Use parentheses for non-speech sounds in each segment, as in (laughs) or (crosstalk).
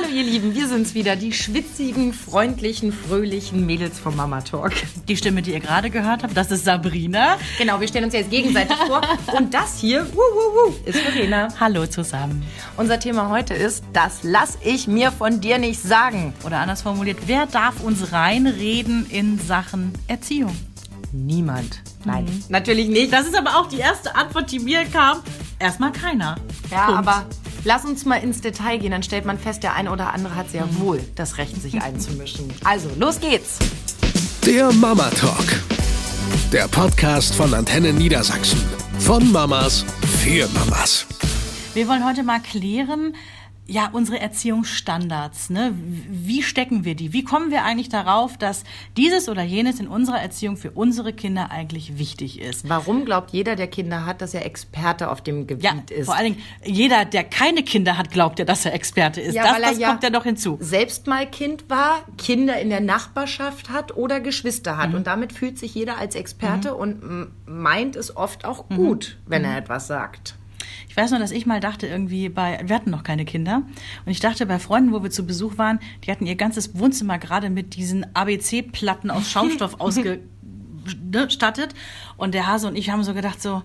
Hallo ihr Lieben, wir sind's wieder, die schwitzigen, freundlichen, fröhlichen Mädels vom Mama Talk. Die Stimme, die ihr gerade gehört habt, das ist Sabrina. Genau, wir stellen uns jetzt gegenseitig vor. Und das hier, wuh, wuh, wuh, ist Verena. Hallo zusammen. Unser Thema heute ist, das lass ich mir von dir nicht sagen. Oder anders formuliert, wer darf uns reinreden in Sachen Erziehung? Niemand. Nein, mhm. natürlich nicht. Das ist aber auch die erste Antwort, die mir kam. Erstmal keiner. Ja, Punkt. aber lass uns mal ins Detail gehen. Dann stellt man fest, der eine oder andere hat sehr mhm. wohl das Recht, sich einzumischen. Also, los geht's. Der Mama Talk. Der Podcast von Antenne Niedersachsen. Von Mamas für Mamas. Wir wollen heute mal klären, ja, unsere Erziehungsstandards, ne? Wie stecken wir die? Wie kommen wir eigentlich darauf, dass dieses oder jenes in unserer Erziehung für unsere Kinder eigentlich wichtig ist? Warum glaubt jeder, der Kinder hat, dass er Experte auf dem Gebiet ja, ist? Vor allen Dingen, jeder, der keine Kinder hat, glaubt ja, dass er Experte ist. Ja, das, das ja kommt ja doch hinzu. Selbst mal Kind war, Kinder in der Nachbarschaft hat oder Geschwister hat. Mhm. Und damit fühlt sich jeder als Experte mhm. und meint es oft auch gut, mhm. wenn er mhm. etwas sagt. Ich weiß nur, dass ich mal dachte, irgendwie bei, wir hatten noch keine Kinder. Und ich dachte bei Freunden, wo wir zu Besuch waren, die hatten ihr ganzes Wohnzimmer gerade mit diesen ABC-Platten aus Schaumstoff (laughs) ausgestattet. Und der Hase und ich haben so gedacht, so,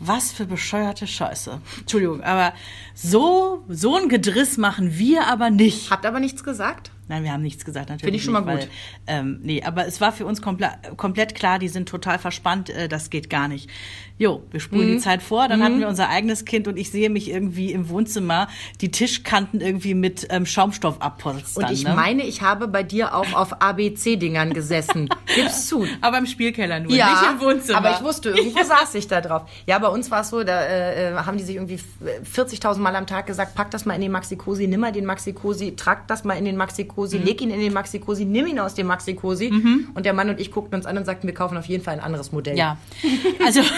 was für bescheuerte Scheiße. Entschuldigung, aber so, so ein Gedriss machen wir aber nicht. Habt aber nichts gesagt? Nein, wir haben nichts gesagt, natürlich. Finde ich schon mal nicht, gut. Weil, ähm, nee, aber es war für uns komple komplett klar, die sind total verspannt, äh, das geht gar nicht. Jo, wir spulen mhm. die Zeit vor, dann mhm. hatten wir unser eigenes Kind und ich sehe mich irgendwie im Wohnzimmer die Tischkanten irgendwie mit ähm, Schaumstoff abpolstern. Und ich ne? meine, ich habe bei dir auch auf ABC-Dingern gesessen. (laughs) Gib's zu. Aber im Spielkeller nur, ja, nicht im Wohnzimmer. Aber ich wusste, irgendwo (laughs) saß ich da drauf. Ja, bei uns war es so, da äh, haben die sich irgendwie 40.000 Mal am Tag gesagt, pack das mal in den Maxi-Cosi, nimm mal den Maxi-Cosi, trag das mal in den Maxi-Cosi Maxikosi, mhm. leg ihn in den Maxikosi, nimm ihn aus dem Maxikosi. Mhm. Und der Mann und ich guckten uns an und sagten, wir kaufen auf jeden Fall ein anderes Modell. Ja, also... (laughs)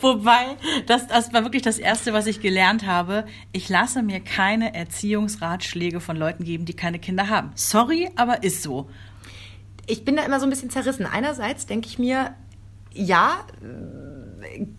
Wobei, das, das war wirklich das Erste, was ich gelernt habe. Ich lasse mir keine Erziehungsratschläge von Leuten geben, die keine Kinder haben. Sorry, aber ist so. Ich bin da immer so ein bisschen zerrissen. Einerseits denke ich mir, ja,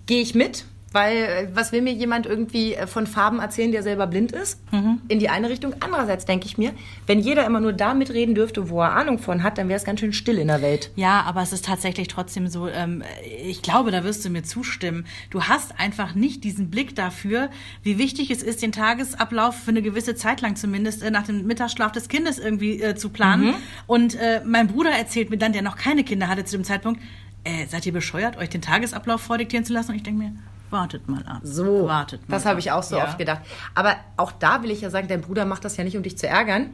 gehe ich mit, weil äh, was will mir jemand irgendwie äh, von Farben erzählen, der selber blind ist? Mhm. In die eine Richtung. Andererseits denke ich mir, wenn jeder immer nur da mitreden dürfte, wo er Ahnung von hat, dann wäre es ganz schön still in der Welt. Ja, aber es ist tatsächlich trotzdem so, ähm, ich glaube, da wirst du mir zustimmen. Du hast einfach nicht diesen Blick dafür, wie wichtig es ist, den Tagesablauf für eine gewisse Zeit lang zumindest äh, nach dem Mittagsschlaf des Kindes irgendwie äh, zu planen. Mhm. Und äh, mein Bruder erzählt mir dann, der noch keine Kinder hatte zu dem Zeitpunkt, äh, seid ihr bescheuert, euch den Tagesablauf vordiktieren zu lassen? Und ich denke mir, Wartet mal ab. So, wartet mal das habe ich auch so ja. oft gedacht. Aber auch da will ich ja sagen, dein Bruder macht das ja nicht, um dich zu ärgern,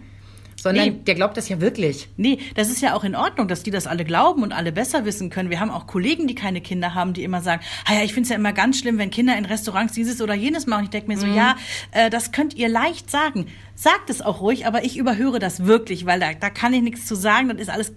sondern nee. der glaubt das ja wirklich. Nee, das ist ja auch in Ordnung, dass die das alle glauben und alle besser wissen können. Wir haben auch Kollegen, die keine Kinder haben, die immer sagen, ja, ich finde es ja immer ganz schlimm, wenn Kinder in Restaurants dieses oder jenes machen. Ich denke mir so, mhm. ja, äh, das könnt ihr leicht sagen. Sagt es auch ruhig, aber ich überhöre das wirklich, weil da, da kann ich nichts zu sagen. Das ist alles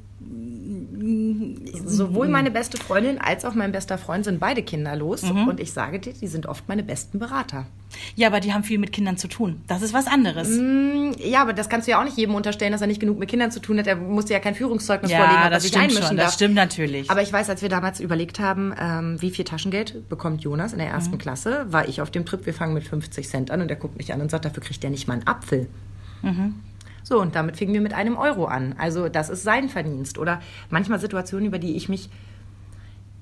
sowohl meine beste Freundin als auch mein bester Freund sind beide kinderlos. Mhm. Und ich sage dir, die sind oft meine besten Berater. Ja, aber die haben viel mit Kindern zu tun. Das ist was anderes. Mm, ja, aber das kannst du ja auch nicht jedem unterstellen, dass er nicht genug mit Kindern zu tun hat. Er musste ja kein Führungszeugnis ja, vorlegen, er sich einmischen schon, darf. Das stimmt natürlich. Aber ich weiß, als wir damals überlegt haben, ähm, wie viel Taschengeld bekommt Jonas in der ersten mhm. Klasse, war ich auf dem Trip, wir fangen mit 50 Cent an und er guckt mich an und sagt, dafür kriegt er nicht mal einen Apfel. Mhm. So, und damit fingen wir mit einem Euro an. Also das ist sein Verdienst. Oder manchmal Situationen, über die ich mich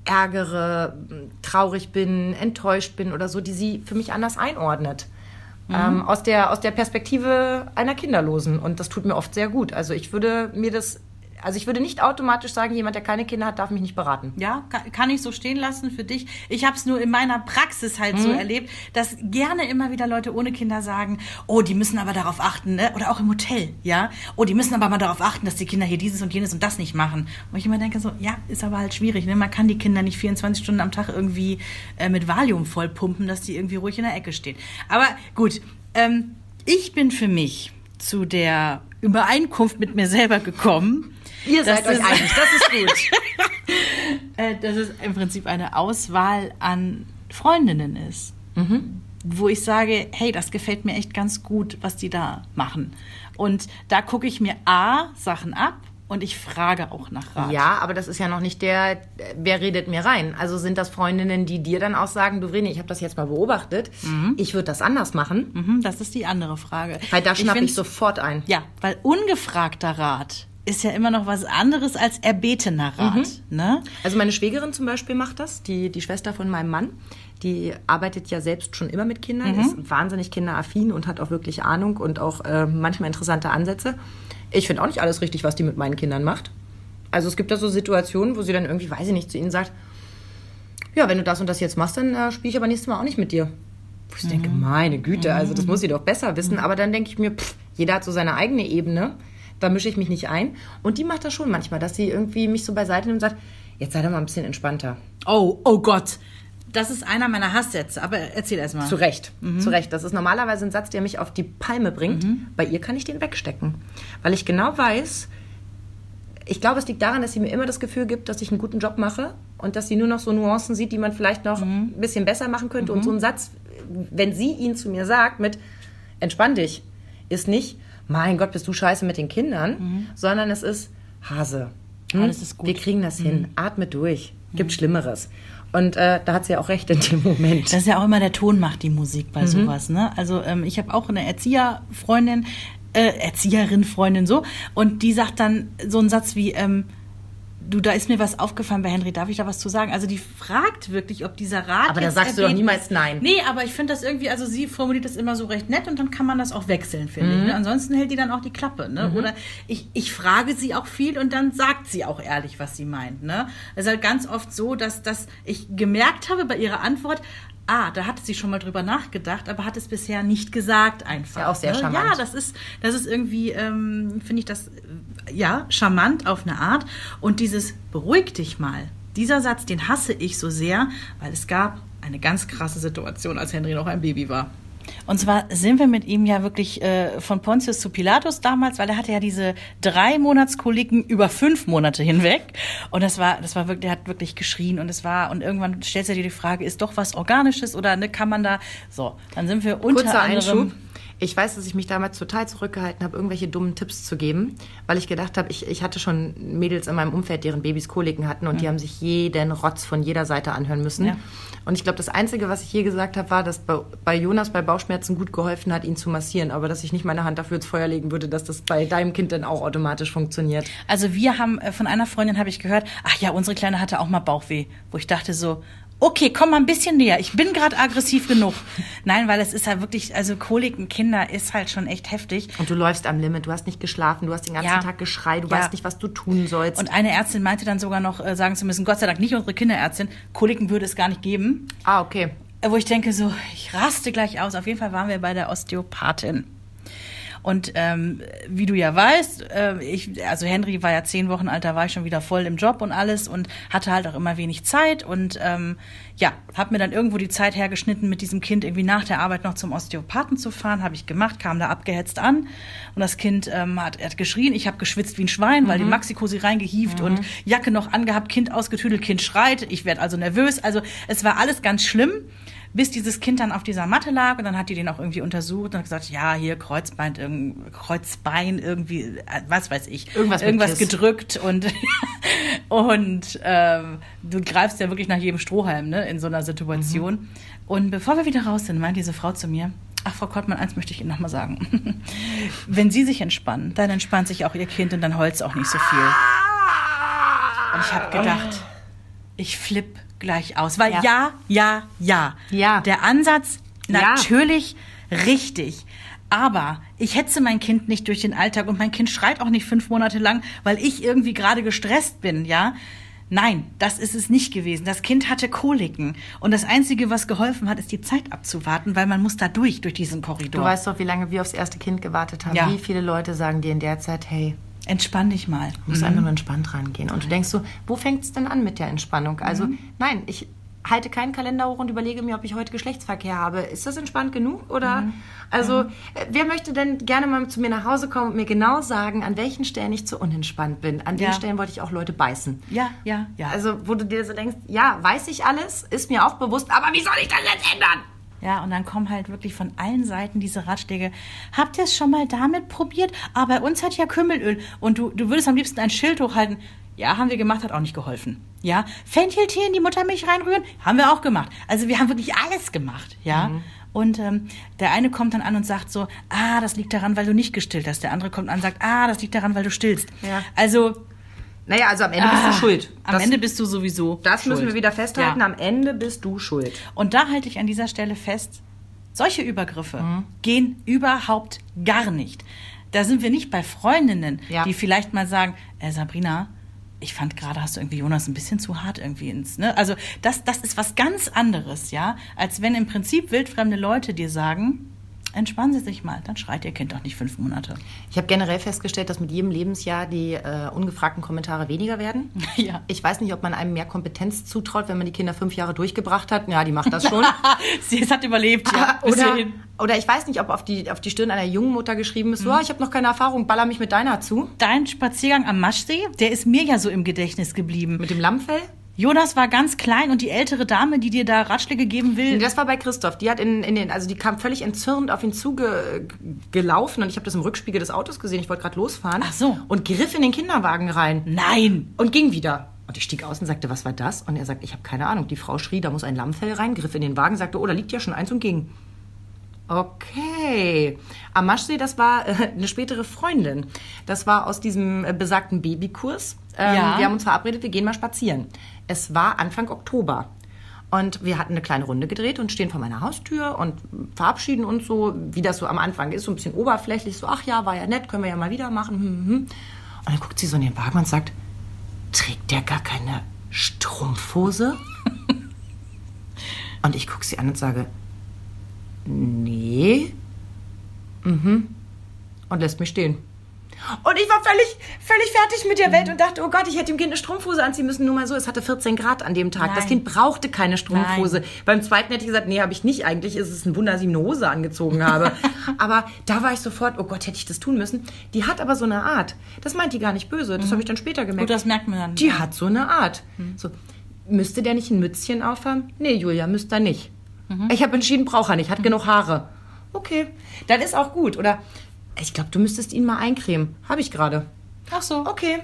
ärgere, traurig bin, enttäuscht bin oder so, die sie für mich anders einordnet. Mhm. Ähm, aus, der, aus der Perspektive einer Kinderlosen. Und das tut mir oft sehr gut. Also ich würde mir das also ich würde nicht automatisch sagen, jemand, der keine Kinder hat, darf mich nicht beraten. Ja, kann ich so stehen lassen für dich. Ich habe es nur in meiner Praxis halt mhm. so erlebt, dass gerne immer wieder Leute ohne Kinder sagen, oh, die müssen aber darauf achten, ne? oder auch im Hotel, ja, oh, die müssen aber mal darauf achten, dass die Kinder hier dieses und jenes und das nicht machen. Und ich immer denke so, ja, ist aber halt schwierig, ne? man kann die Kinder nicht 24 Stunden am Tag irgendwie äh, mit Valium vollpumpen, dass die irgendwie ruhig in der Ecke stehen. Aber gut, ähm, ich bin für mich zu der Übereinkunft mit mir selber gekommen, Ihr seid euch einig, das ist gut. (laughs) Äh, dass es im Prinzip eine Auswahl an Freundinnen ist. Mhm. Wo ich sage, hey, das gefällt mir echt ganz gut, was die da machen. Und da gucke ich mir A, Sachen ab und ich frage auch nach Rat. Ja, aber das ist ja noch nicht der, wer redet mir rein. Also sind das Freundinnen, die dir dann auch sagen, du Vreni, ich habe das jetzt mal beobachtet, ich würde das anders machen, Mhm, das ist die andere Frage. weil da schnappe ich, find's- sofort ein. Ja, weil ungefragter Rat ist ja immer noch was anderes als erbetener Rat. Ne? Also meine Schwägerin zum Beispiel macht das, die, die Schwester von meinem Mann. Die arbeitet ja selbst schon immer mit Kindern, ist wahnsinnig kinderaffin und hat auch wirklich Ahnung und auch äh, manchmal interessante Ansätze. Ich finde auch nicht alles richtig, was die mit meinen Kindern macht. Also es gibt da so Situationen, wo sie dann irgendwie, weiß ich nicht, zu ihnen sagt, ja, wenn du das und das jetzt machst, dann äh, spiele ich aber nächstes Mal auch nicht mit dir. Wo ich denke, meine Güte, also das muss sie doch besser wissen. Aber dann denke ich mir, pff, jeder hat so seine eigene Ebene. Da mische ich mich nicht ein. Und die macht das schon manchmal, dass sie irgendwie mich so beiseite nimmt und sagt, jetzt sei doch mal ein bisschen entspannter. Oh, oh Gott. Das ist einer meiner Hasssätze, aber erzähl erst mal. Zu Recht, zu Recht. Das ist normalerweise ein Satz, der mich auf die Palme bringt. Bei ihr kann ich den wegstecken. Weil ich genau weiß, ich glaube, es liegt daran, dass sie mir immer das Gefühl gibt, dass ich einen guten Job mache und dass sie nur noch so Nuancen sieht, die man vielleicht noch ein bisschen besser machen könnte. Und so ein Satz, wenn sie ihn zu mir sagt mit entspann dich, ist nicht, mein Gott, bist du scheiße mit den Kindern, sondern es ist Hase. hm? Alles ist gut. Wir kriegen das hin. Atme durch. Gibt Schlimmeres. Und äh, da hat sie auch recht in dem Moment. Das ist ja auch immer der Ton macht die Musik bei sowas, ne? Also ähm, ich habe auch eine Erzieherfreundin, äh, Erzieherin, Freundin so, und die sagt dann so einen Satz wie, ähm, du, da ist mir was aufgefallen bei Henry, darf ich da was zu sagen? Also die fragt wirklich, ob dieser Rat. Aber da sagst du doch niemals nein. Nee, aber ich finde das irgendwie, also sie formuliert das immer so recht nett und dann kann man das auch wechseln, finde ich. Ne? Ansonsten hält die dann auch die Klappe. Ne? Oder ich, ich frage sie auch viel und dann sagt sie auch ehrlich, was sie meint. Ne? Es ist halt ganz oft so, dass, dass ich gemerkt habe bei ihrer Antwort, ah, da hatte sie schon mal drüber nachgedacht, aber hat es bisher nicht gesagt einfach. Ja, auch sehr ne? charmant. Ja, das ist, das ist irgendwie, ähm, finde ich das, ja, charmant auf eine Art. Und dieses beruhig dich mal, dieser Satz, den hasse ich so sehr, weil es gab eine ganz krasse Situation, als Henry noch ein Baby war. Und zwar sind wir mit ihm ja wirklich äh, von Pontius zu Pilatus damals, weil er hatte ja diese drei Monatskoliken über fünf Monate hinweg. Und das war, das war wirklich, er hat wirklich geschrien und es war, und irgendwann stellst du dir die Frage, ist doch was Organisches oder ne, kann man da, so, dann sind wir unter Kurzer anderem. Einschub. Ich weiß, dass ich mich damals total zurückgehalten habe, irgendwelche dummen Tipps zu geben, weil ich gedacht habe, ich, ich hatte schon Mädels in meinem Umfeld, deren Babys Koliken hatten und die haben sich jeden Rotz von jeder Seite anhören müssen. Ja. Und ich glaube, das Einzige, was ich je gesagt habe, war, dass bei, bei Jonas bei Bauchschmerzen gut geholfen hat, ihn zu massieren, aber dass ich nicht meine Hand dafür ins Feuer legen würde, dass das bei deinem Kind dann auch automatisch funktioniert. Also wir haben, äh, von einer Freundin habe ich gehört, ach ja, unsere Kleine hatte auch mal Bauchweh, wo ich dachte so, okay, komm mal ein bisschen näher, ich bin gerade aggressiv genug. Nein, weil es ist halt wirklich, also Koliken Kinder ist halt schon echt heftig. Und du läufst am Limit, du hast nicht geschlafen, du hast den ganzen Ja. Tag geschreit, du Ja. weißt nicht, was du tun sollst. Und eine Ärztin meinte dann sogar noch, äh, sagen zu müssen, Gott sei Dank nicht unsere Kinderärztin, Koliken würde es gar nicht geben. ah, okay. Wo ich denke so, ich raste gleich aus. Auf jeden Fall waren wir bei der Osteopathin. Und ähm, wie du ja weißt, äh, ich, also Henry war ja zehn Wochen alt, da war ich schon wieder voll im Job und alles und hatte halt auch immer wenig Zeit und ähm, ja, habe mir dann irgendwo die Zeit hergeschnitten, mit diesem Kind irgendwie nach der Arbeit noch zum Osteopathen zu fahren. Habe ich gemacht, kam da abgehetzt an und das Kind ähm, hat, hat geschrien. Ich habe geschwitzt wie ein Schwein, weil die Maxi-Cosi reingehieft und Jacke noch angehabt, Kind ausgetüdelt, Kind schreit. Ich werde also nervös. Also es war alles ganz schlimm bis dieses Kind dann auf dieser Matte lag und dann hat die den auch irgendwie untersucht und hat gesagt, ja, hier Kreuzbein, irgend, Kreuzbein irgendwie, äh, was weiß ich, Irgendwas irgendwas gedrückt und (laughs) und ähm, du greifst ja wirklich nach jedem Strohhalm ne, in so einer Situation. Mhm. Und bevor wir wieder raus sind, meint diese Frau zu mir, ach Frau Kottmann, eins möchte ich Ihnen nochmal sagen. (laughs) Wenn Sie sich entspannen, dann entspannt sich auch Ihr Kind und dann heult auch nicht so viel. Und ich habe gedacht, ich flipp gleich aus. Weil Ja. ja, ja, ja. Ja. Der Ansatz Ja. natürlich richtig. Aber ich hetze mein Kind nicht durch den Alltag und mein Kind schreit auch nicht fünf Monate lang, weil ich irgendwie gerade gestresst bin, ja. Nein, das ist es nicht gewesen. Das Kind hatte Koliken. Und das Einzige, was geholfen hat, ist die Zeit abzuwarten, weil man muss da durch, durch diesen Korridor. Du weißt doch, wie lange wir aufs erste Kind gewartet haben. Ja. Wie viele Leute sagen dir in der Zeit, hey, Entspann dich mal. du musst einfach nur entspannt rangehen. Und du denkst so, wo fängt es denn an mit der Entspannung? Also, nein, ich halte keinen Kalender hoch und überlege mir, ob ich heute Geschlechtsverkehr habe. Ist das entspannt genug? Oder also, äh, wer möchte denn gerne mal zu mir nach Hause kommen und mir genau sagen, an welchen Stellen ich zu unentspannt bin? An den Ja. Stellen wollte ich auch Leute beißen. Ja, ja, ja. Also, wo du dir so denkst, ja, weiß ich alles, ist mir auch bewusst, aber wie soll ich das jetzt ändern? Ja, und dann kommen halt wirklich von allen Seiten diese Ratschläge. Habt ihr es schon mal damit probiert? Aber bei uns hat ja Kümmelöl. Und du, du würdest am liebsten ein Schild hochhalten. Ja, haben wir gemacht, hat auch nicht geholfen. Ja, Fencheltee in die Muttermilch reinrühren, haben wir auch gemacht. Also wir haben wirklich alles gemacht, ja. Mhm. Und ähm, der eine kommt dann an und sagt so, ah, das liegt daran, weil du nicht gestillt hast. Der andere kommt an und sagt, ah, das liegt daran, weil du stillst. Ja. Also Naja, also am Ende bist ah, du schuld. Am Das- Ende bist du sowieso. Das müssen schuld. wir wieder festhalten. Ja. Am Ende bist du schuld. Und da halte ich an dieser Stelle fest, solche Übergriffe Mhm. gehen überhaupt gar nicht. Da sind wir nicht bei Freundinnen, Ja. die vielleicht mal sagen, äh, Sabrina, ich fand gerade, hast du irgendwie Jonas ein bisschen zu hart irgendwie ins, ne? Also das, das ist was ganz anderes, ja, als wenn im Prinzip wildfremde Leute dir sagen, entspannen Sie sich mal, dann schreit Ihr Kind doch nicht fünf Monate. Ich habe generell festgestellt, dass mit jedem Lebensjahr die äh, ungefragten Kommentare weniger werden. (laughs) Ja. Ich weiß nicht, ob man einem mehr Kompetenz zutraut, wenn man die Kinder fünf Jahre durchgebracht hat. Ja, die macht das schon. (laughs) Sie es hat überlebt, ja. (laughs) bis oder, hierhin. oder ich weiß nicht, ob auf die, auf die Stirn einer jungen Mutter geschrieben Mhm. ist, so, "Ah, ich habe noch keine Erfahrung, baller mich mit deiner zu. Dein Spaziergang am Maschsee, der ist mir ja so im Gedächtnis geblieben. Mit dem Lammfell. Jonas war ganz klein und die ältere Dame, die dir da Ratschläge geben will. Das war bei Christoph. Die hat in, in den, also die kam völlig entzürnt auf ihn zugelaufen und ich habe das im Rückspiegel des Autos gesehen. Ich wollte gerade losfahren. Ach so. Und griff in den Kinderwagen rein. Nein! und ging wieder. Und ich stieg aus und sagte, was war das? Und er sagt, ich habe keine Ahnung. Die Frau schrie, da muss ein Lammfell rein, griff in den Wagen, sagte, oh, da liegt ja schon eins und ging. Okay. Am Maschsee, das war äh, eine spätere Freundin. Das war aus diesem äh, besagten Babykurs. Ähm, Ja. Wir haben uns verabredet, wir gehen mal spazieren. Es war Anfang Oktober. Und wir hatten eine kleine Runde gedreht und stehen vor meiner Haustür und verabschieden uns so, wie das so am Anfang ist, so ein bisschen oberflächlich, so, ach ja, war ja nett, können wir ja mal wieder machen. Hm, hm. Und dann guckt sie so in den Wagen und sagt, trägt der gar keine Strumpfhose? (laughs) und ich gucke sie an und sage, nee. Mhm. Und lässt mich stehen. Und ich war völlig, völlig fertig mit der Welt und dachte, oh Gott, ich hätte dem Kind eine Strumpfhose anziehen müssen. Nur mal so, es hatte 14 Grad an dem Tag. Das Nein. Kind brauchte keine Strumpfhose. Beim zweiten hätte ich gesagt, nee, habe ich nicht. Eigentlich ist es ein Wunder, dass ich eine Hose angezogen habe. (laughs) aber da war ich sofort, oh Gott, hätte ich das tun müssen. Die hat aber so eine Art. Das meint die gar nicht böse. Das habe ich dann später gemerkt. Gut, das merkt man dann. Die hat so eine Art. So, müsste der nicht ein Mützchen aufhaben? Nee, Julia, müsste er nicht. Ich habe entschieden, braucht er nicht, hat genug Haare. Okay, dann ist auch gut. Oder ich glaube, du müsstest ihn mal eincremen. Habe ich gerade. Ach so. Okay.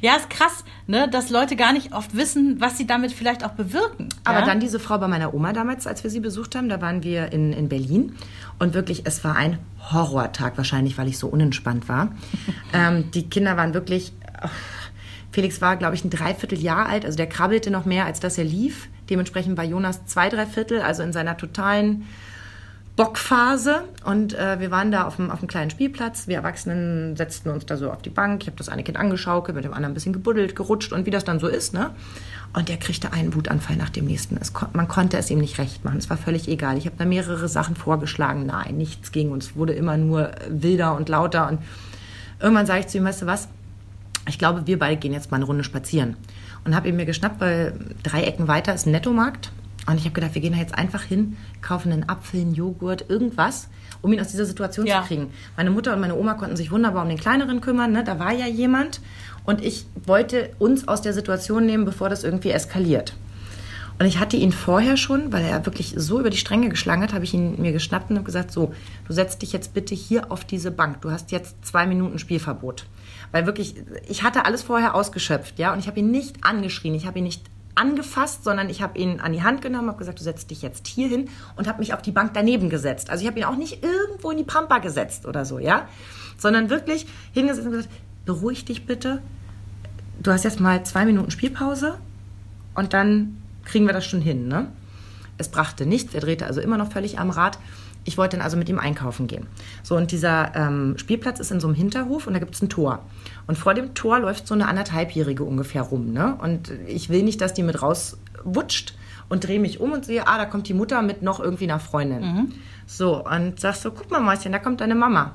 Ja, ist krass, ne, dass Leute gar nicht oft wissen, was sie damit vielleicht auch bewirken. Aber ja? dann diese Frau bei meiner Oma damals, als wir sie besucht haben, da waren wir in, in Berlin. Und wirklich, es war ein Horrortag, wahrscheinlich, weil ich so unentspannt war. (laughs) ähm, die Kinder waren wirklich. ach, Felix war, glaube ich, ein Dreivierteljahr alt, also der krabbelte noch mehr, als dass er lief. Dementsprechend war Jonas zwei Dreiviertel, also in seiner totalen Bockphase. Und äh, wir waren da auf dem, auf dem kleinen Spielplatz. Wir Erwachsenen setzten uns da so auf die Bank. Ich habe das eine Kind angeschaukelt, mit dem anderen ein bisschen gebuddelt, gerutscht und wie das dann so ist. Ne? Und der kriegte einen Wutanfall nach dem nächsten. Es, man konnte es ihm nicht recht machen. Es war völlig egal. Ich habe da mehrere Sachen vorgeschlagen. Nein, nichts ging. Und es wurde immer nur wilder und lauter. Und irgendwann sage ich zu ihm, weißt du was? Ich glaube, wir beide gehen jetzt mal eine Runde spazieren. Und habe ihn mir geschnappt, weil drei Ecken weiter ist ein Nettomarkt. Und ich habe gedacht, wir gehen da jetzt einfach hin, kaufen einen Apfel, einen Joghurt, irgendwas, um ihn aus dieser Situation Ja. zu kriegen. Meine Mutter und meine Oma konnten sich wunderbar um den Kleineren kümmern. Ne? Da war ja jemand. Und ich wollte uns aus der Situation nehmen, bevor das irgendwie eskaliert. Und ich hatte ihn vorher schon, weil er wirklich so über die Stränge geschlagen hat, habe ich ihn mir geschnappt und habe gesagt, so, du setzt dich jetzt bitte hier auf diese Bank. Du hast jetzt zwei Minuten Spielverbot. Weil wirklich, ich hatte alles vorher ausgeschöpft, ja, und ich habe ihn nicht angeschrien, ich habe ihn nicht angefasst, sondern ich habe ihn an die Hand genommen, habe gesagt, du setzt dich jetzt hier hin und habe mich auf die Bank daneben gesetzt. Also ich habe ihn auch nicht irgendwo in die Pampa gesetzt oder so, ja, sondern wirklich hingesetzt und gesagt, beruhig dich bitte. Du hast jetzt mal zwei Minuten Spielpause und dann kriegen wir das schon hin. Ne? Es brachte nichts, er drehte also immer noch völlig am Rad. Ich wollte dann also mit ihm einkaufen gehen. So, und dieser ähm, Spielplatz ist in so einem Hinterhof und da gibt es ein Tor. Und vor dem Tor läuft so eine anderthalbjährige ungefähr rum. Ne? Und ich will nicht, dass die mit rauswutscht und drehe mich um und sehe, ah, da kommt die Mutter mit noch irgendwie einer Freundin. So, und sagst so, guck mal, Mäuschen, da kommt deine Mama.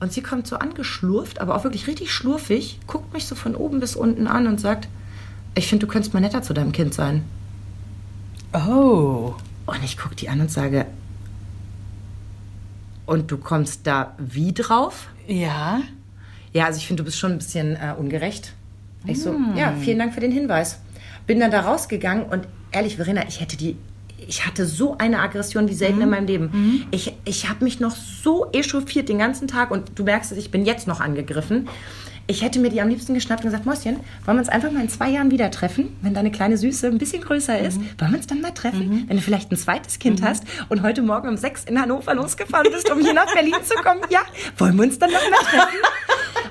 Und sie kommt so angeschlurft, aber auch wirklich richtig schlurfig, guckt mich so von oben bis unten an und sagt, ich finde, du könntest mal netter zu deinem Kind sein. Oh. Und ich gucke die an und sage, und du kommst da wie drauf? Ja. Ja, also ich finde, du bist schon ein bisschen äh, ungerecht. Ich so, ja, vielen Dank für den Hinweis. Bin dann da rausgegangen und ehrlich, Verena, ich hätte die, ich hatte so eine Aggression wie selten Mhm. in meinem Leben. Ich, ich habe mich noch so echauffiert den ganzen Tag und du merkst es, ich bin jetzt noch angegriffen. Ich hätte mir die am liebsten geschnappt und gesagt, Mäuschen, wollen wir uns einfach mal in zwei Jahren wieder treffen, wenn deine kleine Süße ein bisschen größer ist? Mhm. Wollen wir uns dann mal treffen, wenn du vielleicht ein zweites Kind hast und heute Morgen um sechs in Hannover losgefahren bist, um hier nach Berlin zu kommen? Ja, wollen wir uns dann noch mal treffen?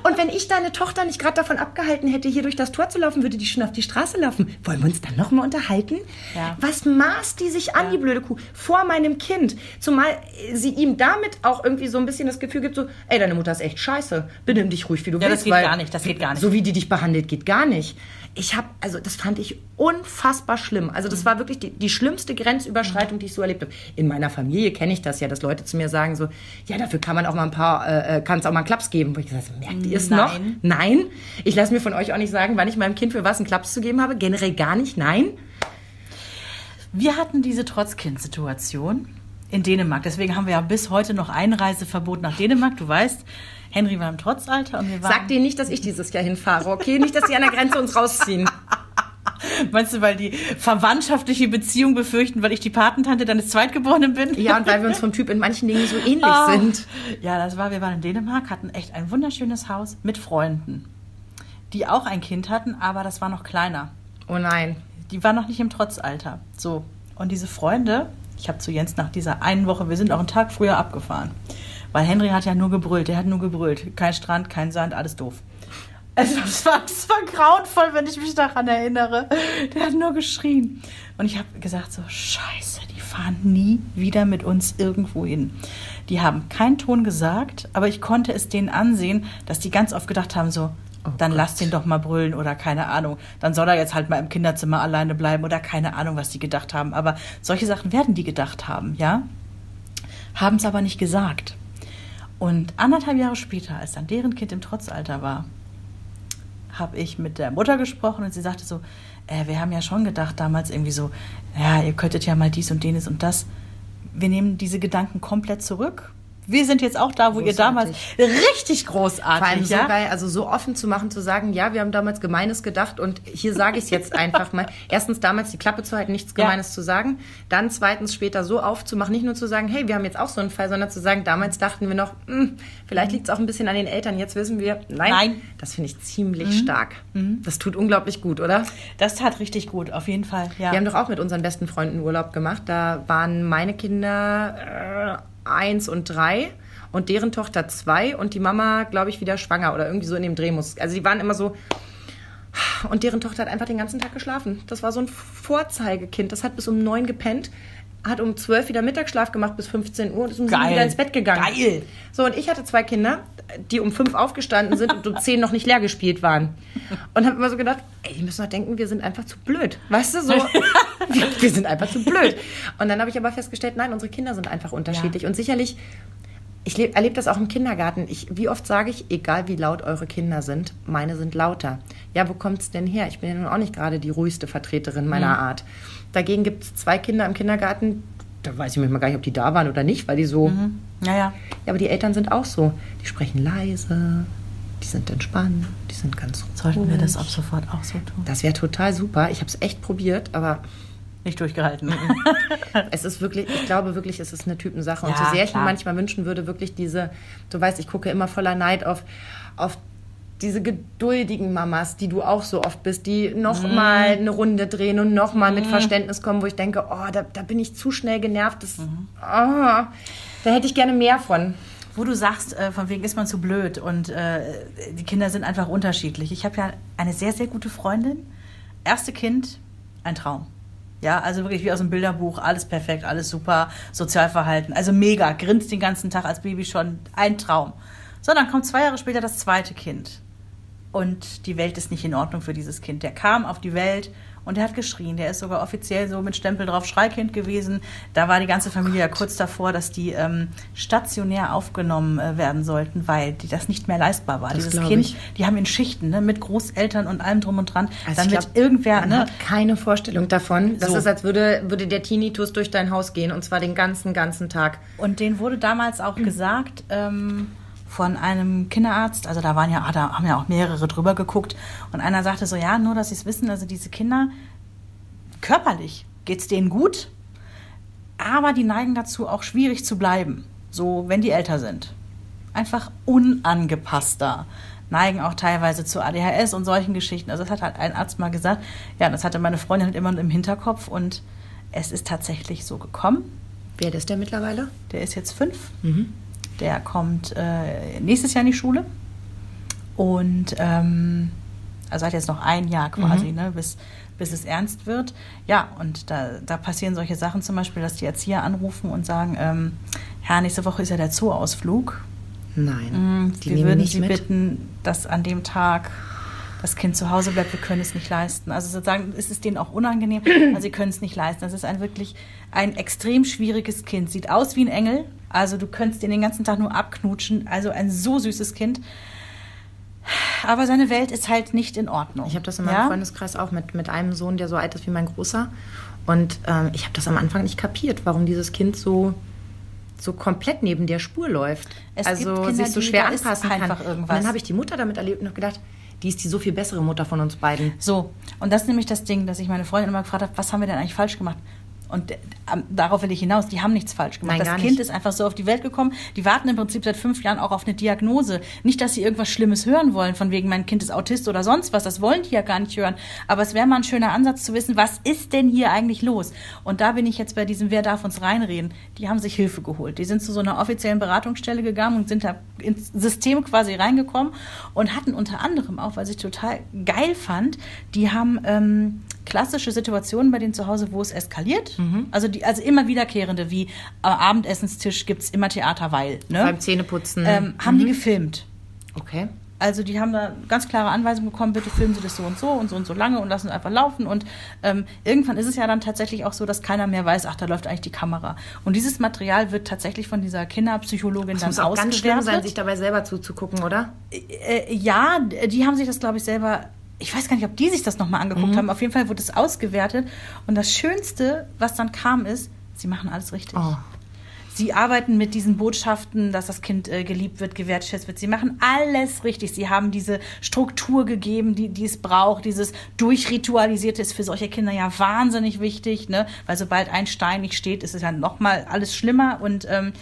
Und wenn ich deine Tochter nicht gerade davon abgehalten hätte, hier durch das Tor zu laufen, würde die schon auf die Straße laufen. Wollen wir uns dann noch mal unterhalten? Ja. Was maßt die sich an, die blöde Kuh, vor meinem Kind? Zumal sie ihm damit auch irgendwie so ein bisschen das Gefühl gibt, so, ey, deine Mutter ist echt scheiße. Benimm dich ruhig, wie du Ja, willst. weil gar nicht, das geht gar nicht. So wie die dich behandelt, geht gar nicht. Ich habe, also das fand ich unfassbar schlimm. Also Mhm. das war wirklich die, die schlimmste Grenzüberschreitung, die ich so erlebt habe. In meiner Familie kenne ich das ja, dass Leute zu mir sagen so, ja, dafür kann man auch mal ein paar, äh, kann es auch mal einen Klaps geben. Wo ich gesagt habe, merkt ihr es noch? Nein. Nein. Ich lasse mir von euch auch nicht sagen, wann ich meinem Kind für was einen Klaps zu geben habe. Generell gar nicht. Nein. Wir hatten diese Trotzkind-Situation in Dänemark. Deswegen haben wir ja bis heute noch Einreiseverbot nach Dänemark. Du weißt, Henry war im Trotzalter und wir waren. Sag denen nicht, dass ich dieses Jahr hinfahre, okay? Nicht, dass sie an der Grenze uns rausziehen. (laughs) Meinst du, weil die verwandtschaftliche Beziehung befürchten, weil ich die Patentante deines Zweitgeborenen bin? Ja, und weil wir uns vom Typ in manchen Dingen so ähnlich Ah. sind. Ja, das war, wir waren in Dänemark, hatten echt ein wunderschönes Haus mit Freunden, die auch ein Kind hatten, aber das war noch kleiner. Oh nein. Die war noch nicht im Trotzalter. So. Und diese Freunde, ich habe zu Jens nach dieser einen Woche, wir sind auch einen Tag früher abgefahren. Weil Henry hat ja nur gebrüllt, der hat nur gebrüllt. Kein Strand, kein Sand, alles doof. Also, (laughs) es war, es war grauenvoll, wenn ich mich daran erinnere. Der hat nur geschrien. Und ich habe gesagt so, scheiße, die fahren nie wieder mit uns irgendwo hin. Die haben keinen Ton gesagt, aber ich konnte es denen ansehen, dass die ganz oft gedacht haben so, dann lass den doch mal brüllen oder keine Ahnung. Dann soll er jetzt halt mal im Kinderzimmer alleine bleiben oder keine Ahnung, was die gedacht haben. Aber solche Sachen werden die gedacht haben, ja? Haben es aber nicht gesagt. Und anderthalb Jahre später, als dann deren Kind im Trotzalter war, habe ich mit der Mutter gesprochen und sie sagte so, äh, wir haben ja schon gedacht damals irgendwie so, ja, ihr könntet ja mal dies und jenes und das. Wir nehmen diese Gedanken komplett zurück. Wir sind jetzt auch da, wo ihr damals richtig großartig, Vor allem so ja? geil, also so offen zu machen, zu sagen, ja, wir haben damals Gemeines gedacht und hier sage ich es jetzt einfach mal. (laughs) Erstens damals die Klappe zu halten, nichts Ja. Gemeines zu sagen. Dann zweitens später so aufzumachen, nicht nur zu sagen, hey, wir haben jetzt auch so einen Fall, sondern zu sagen, damals dachten wir noch, hm, vielleicht liegt es auch ein bisschen an den Eltern, jetzt wissen wir, nein. Nein. Das finde ich ziemlich stark. Das tut unglaublich gut, oder? Das tat richtig gut, auf jeden Fall. Ja. Wir haben doch auch mit unseren besten Freunden Urlaub gemacht. Da waren meine Kinder äh, eins und drei und deren Tochter zwei und die Mama, glaube ich, wieder schwanger oder irgendwie so in dem Dreh muss. Also die waren immer so. Und deren Tochter hat einfach den ganzen Tag geschlafen. Das war so ein Vorzeigekind. Das hat bis um neun gepennt, hat um zwölf wieder Mittagsschlaf gemacht bis 15 Uhr und ist um sieben Geil. wieder ins Bett gegangen. Geil. So, und ich hatte zwei Kinder, die um fünf aufgestanden sind und um (laughs) zehn noch nicht leer gespielt waren. Und habe immer so gedacht, ey, die müssen doch denken, wir sind einfach zu blöd. Weißt du, so, (laughs) wir, wir sind einfach zu blöd. Und dann habe ich aber festgestellt, nein, unsere Kinder sind einfach unterschiedlich. Und sicherlich, ich leb- erlebe das auch im Kindergarten. Ich, wie oft sage ich, egal wie laut eure Kinder sind, meine sind lauter. Ja, wo kommt es denn her? Ich bin ja nun auch nicht gerade die ruhigste Vertreterin meiner Art. Dagegen gibt es zwei Kinder im Kindergarten, da weiß ich manchmal gar nicht, ob die da waren oder nicht, weil die so ja, ja. ja, aber die Eltern sind auch so. Die sprechen leise, die sind entspannt, die sind ganz Sollten wir ruhig. das ab sofort auch so tun? Das wäre total super. Ich habe es echt probiert, aber Nicht durchgehalten. (laughs) es ist wirklich, ich glaube wirklich, es ist eine Typensache. Und Ja, so sehr ich klar. mir manchmal wünschen würde, wirklich diese, du weißt, ich gucke immer voller Neid auf, auf diese geduldigen Mamas, die du auch so oft bist, die noch Mhm. mal eine Runde drehen und noch mal mit Verständnis kommen, wo ich denke, oh, da, da bin ich zu schnell genervt. Das, Mhm. oh, da hätte ich gerne mehr von. Wo du sagst, äh, von wegen ist man zu blöd und äh, die Kinder sind einfach unterschiedlich. Ich habe ja eine sehr, sehr gute Freundin. Erste Kind, ein Traum. Ja, also wirklich wie aus einem Bilderbuch, alles perfekt, alles super, Sozialverhalten, also mega, grinst den ganzen Tag als Baby schon, ein Traum. So, dann kommt zwei Jahre später das zweite Kind. Und die Welt ist nicht in Ordnung für dieses Kind. Der kam auf die Welt und der hat geschrien. Der ist sogar offiziell so mit Stempel drauf Schreikind gewesen. Da war die ganze Familie ja kurz davor, dass die ähm, stationär aufgenommen äh, werden sollten, weil die das nicht mehr leistbar war. Das Dieses Kind, ich. die haben in Schichten ne, mit Großeltern und allem drum und dran. Also dann ich wird irgendwer, Man ne, hat keine Vorstellung davon. Das So. ist, als würde, würde der Tinnitus durch dein Haus gehen und zwar den ganzen, ganzen Tag. Und denen wurde damals auch (clears throat) gesagt ähm, von einem Kinderarzt, also da waren ja, ah, da haben ja auch mehrere drüber geguckt und einer sagte so, ja, nur dass sie es wissen, also diese Kinder körperlich geht's denen gut. aber die neigen dazu, auch schwierig zu bleiben, so wenn die älter sind. Einfach unangepasster. Neigen auch teilweise zu ADHS und solchen Geschichten. Also das hat halt ein Arzt mal gesagt. Ja, das hatte meine Freundin halt immer im Hinterkopf und es ist tatsächlich so gekommen. Wer ist der mittlerweile? Der ist jetzt fünf. Mhm. Der kommt äh, nächstes Jahr in die Schule. Und ähm, also hat jetzt noch ein Jahr quasi, mhm. ne, bis, bis es ernst wird. Ja, und da, da passieren solche Sachen zum Beispiel, dass die Erzieher anrufen und sagen, ähm, ja, nächste Woche ist ja der Zooausflug. Nein, mm, die wir würden Sie mit. bitten, dass an dem Tag das Kind zu Hause bleibt, wir können es nicht leisten. Also sozusagen ist es denen auch unangenehm, also sie können es nicht leisten. Das ist ein wirklich ein extrem schwieriges Kind. Sieht aus wie ein Engel. Also du könntest den den ganzen Tag nur abknutschen. Also ein so süßes Kind. Aber seine Welt ist halt nicht in Ordnung. Ich habe das in meinem ja? Freundeskreis auch mit, mit einem Sohn, der so alt ist wie mein Großer. Und ähm, ich habe das am Anfang nicht kapiert, warum dieses Kind so so komplett neben der Spur läuft. Es also Kinder, sich so schwer anpassen kann. Irgendwas. Und dann habe ich die Mutter damit erlebt und habe gedacht, die ist die so viel bessere Mutter von uns beiden. So, und das ist nämlich das Ding, dass ich meine Freundin immer gefragt habe, was haben wir denn eigentlich falsch gemacht? Und äh, darauf will ich hinaus, die haben nichts falsch gemacht. Nein, das Kind nicht. ist einfach so auf die Welt gekommen. Die warten im Prinzip seit fünf Jahren auch auf eine Diagnose. Nicht, dass sie irgendwas Schlimmes hören wollen, von wegen, mein Kind ist Autist oder sonst was. Das wollen die ja gar nicht hören. Aber es wäre mal ein schöner Ansatz zu wissen, was ist denn hier eigentlich los? Und da bin ich jetzt bei diesem Wer darf uns reinreden? Die haben sich Hilfe geholt. Die sind zu so einer offiziellen Beratungsstelle gegangen und sind da ins System quasi reingekommen und hatten unter anderem auch, was ich total geil fand, die haben ähm, klassische Situationen bei denen zu Hause, wo es eskaliert. Mhm. Also, die, also immer wiederkehrende, wie am Abendessenstisch gibt es immer Theater, weil. Ne? Beim Zähneputzen. Ähm, haben mhm. die gefilmt. Okay. Also die haben da ganz klare Anweisungen bekommen, bitte filmen Sie das so und so und so und so lange und lassen es einfach laufen. Und ähm, irgendwann ist es ja dann tatsächlich auch so, dass keiner mehr weiß, ach, da läuft eigentlich die Kamera. Und dieses Material wird tatsächlich von dieser Kinderpsychologin das dann muss auch ganz schlimm sein, sich dabei selber zuzugucken, oder? Äh, ja, die haben sich das, glaube ich, selber ich weiß gar nicht, ob die sich das nochmal angeguckt mhm. haben. Auf jeden Fall wurde es ausgewertet. Und das Schönste, was dann kam, ist, sie machen alles richtig. Oh. Sie arbeiten mit diesen Botschaften, dass das Kind äh, geliebt wird, gewertschätzt wird. Sie machen alles richtig. Sie haben diese Struktur gegeben, die, die es braucht. Dieses Durchritualisierte ist für solche Kinder ja wahnsinnig wichtig, ne? weil sobald ein Stein nicht steht, ist es ja nochmal alles schlimmer. Und ähm,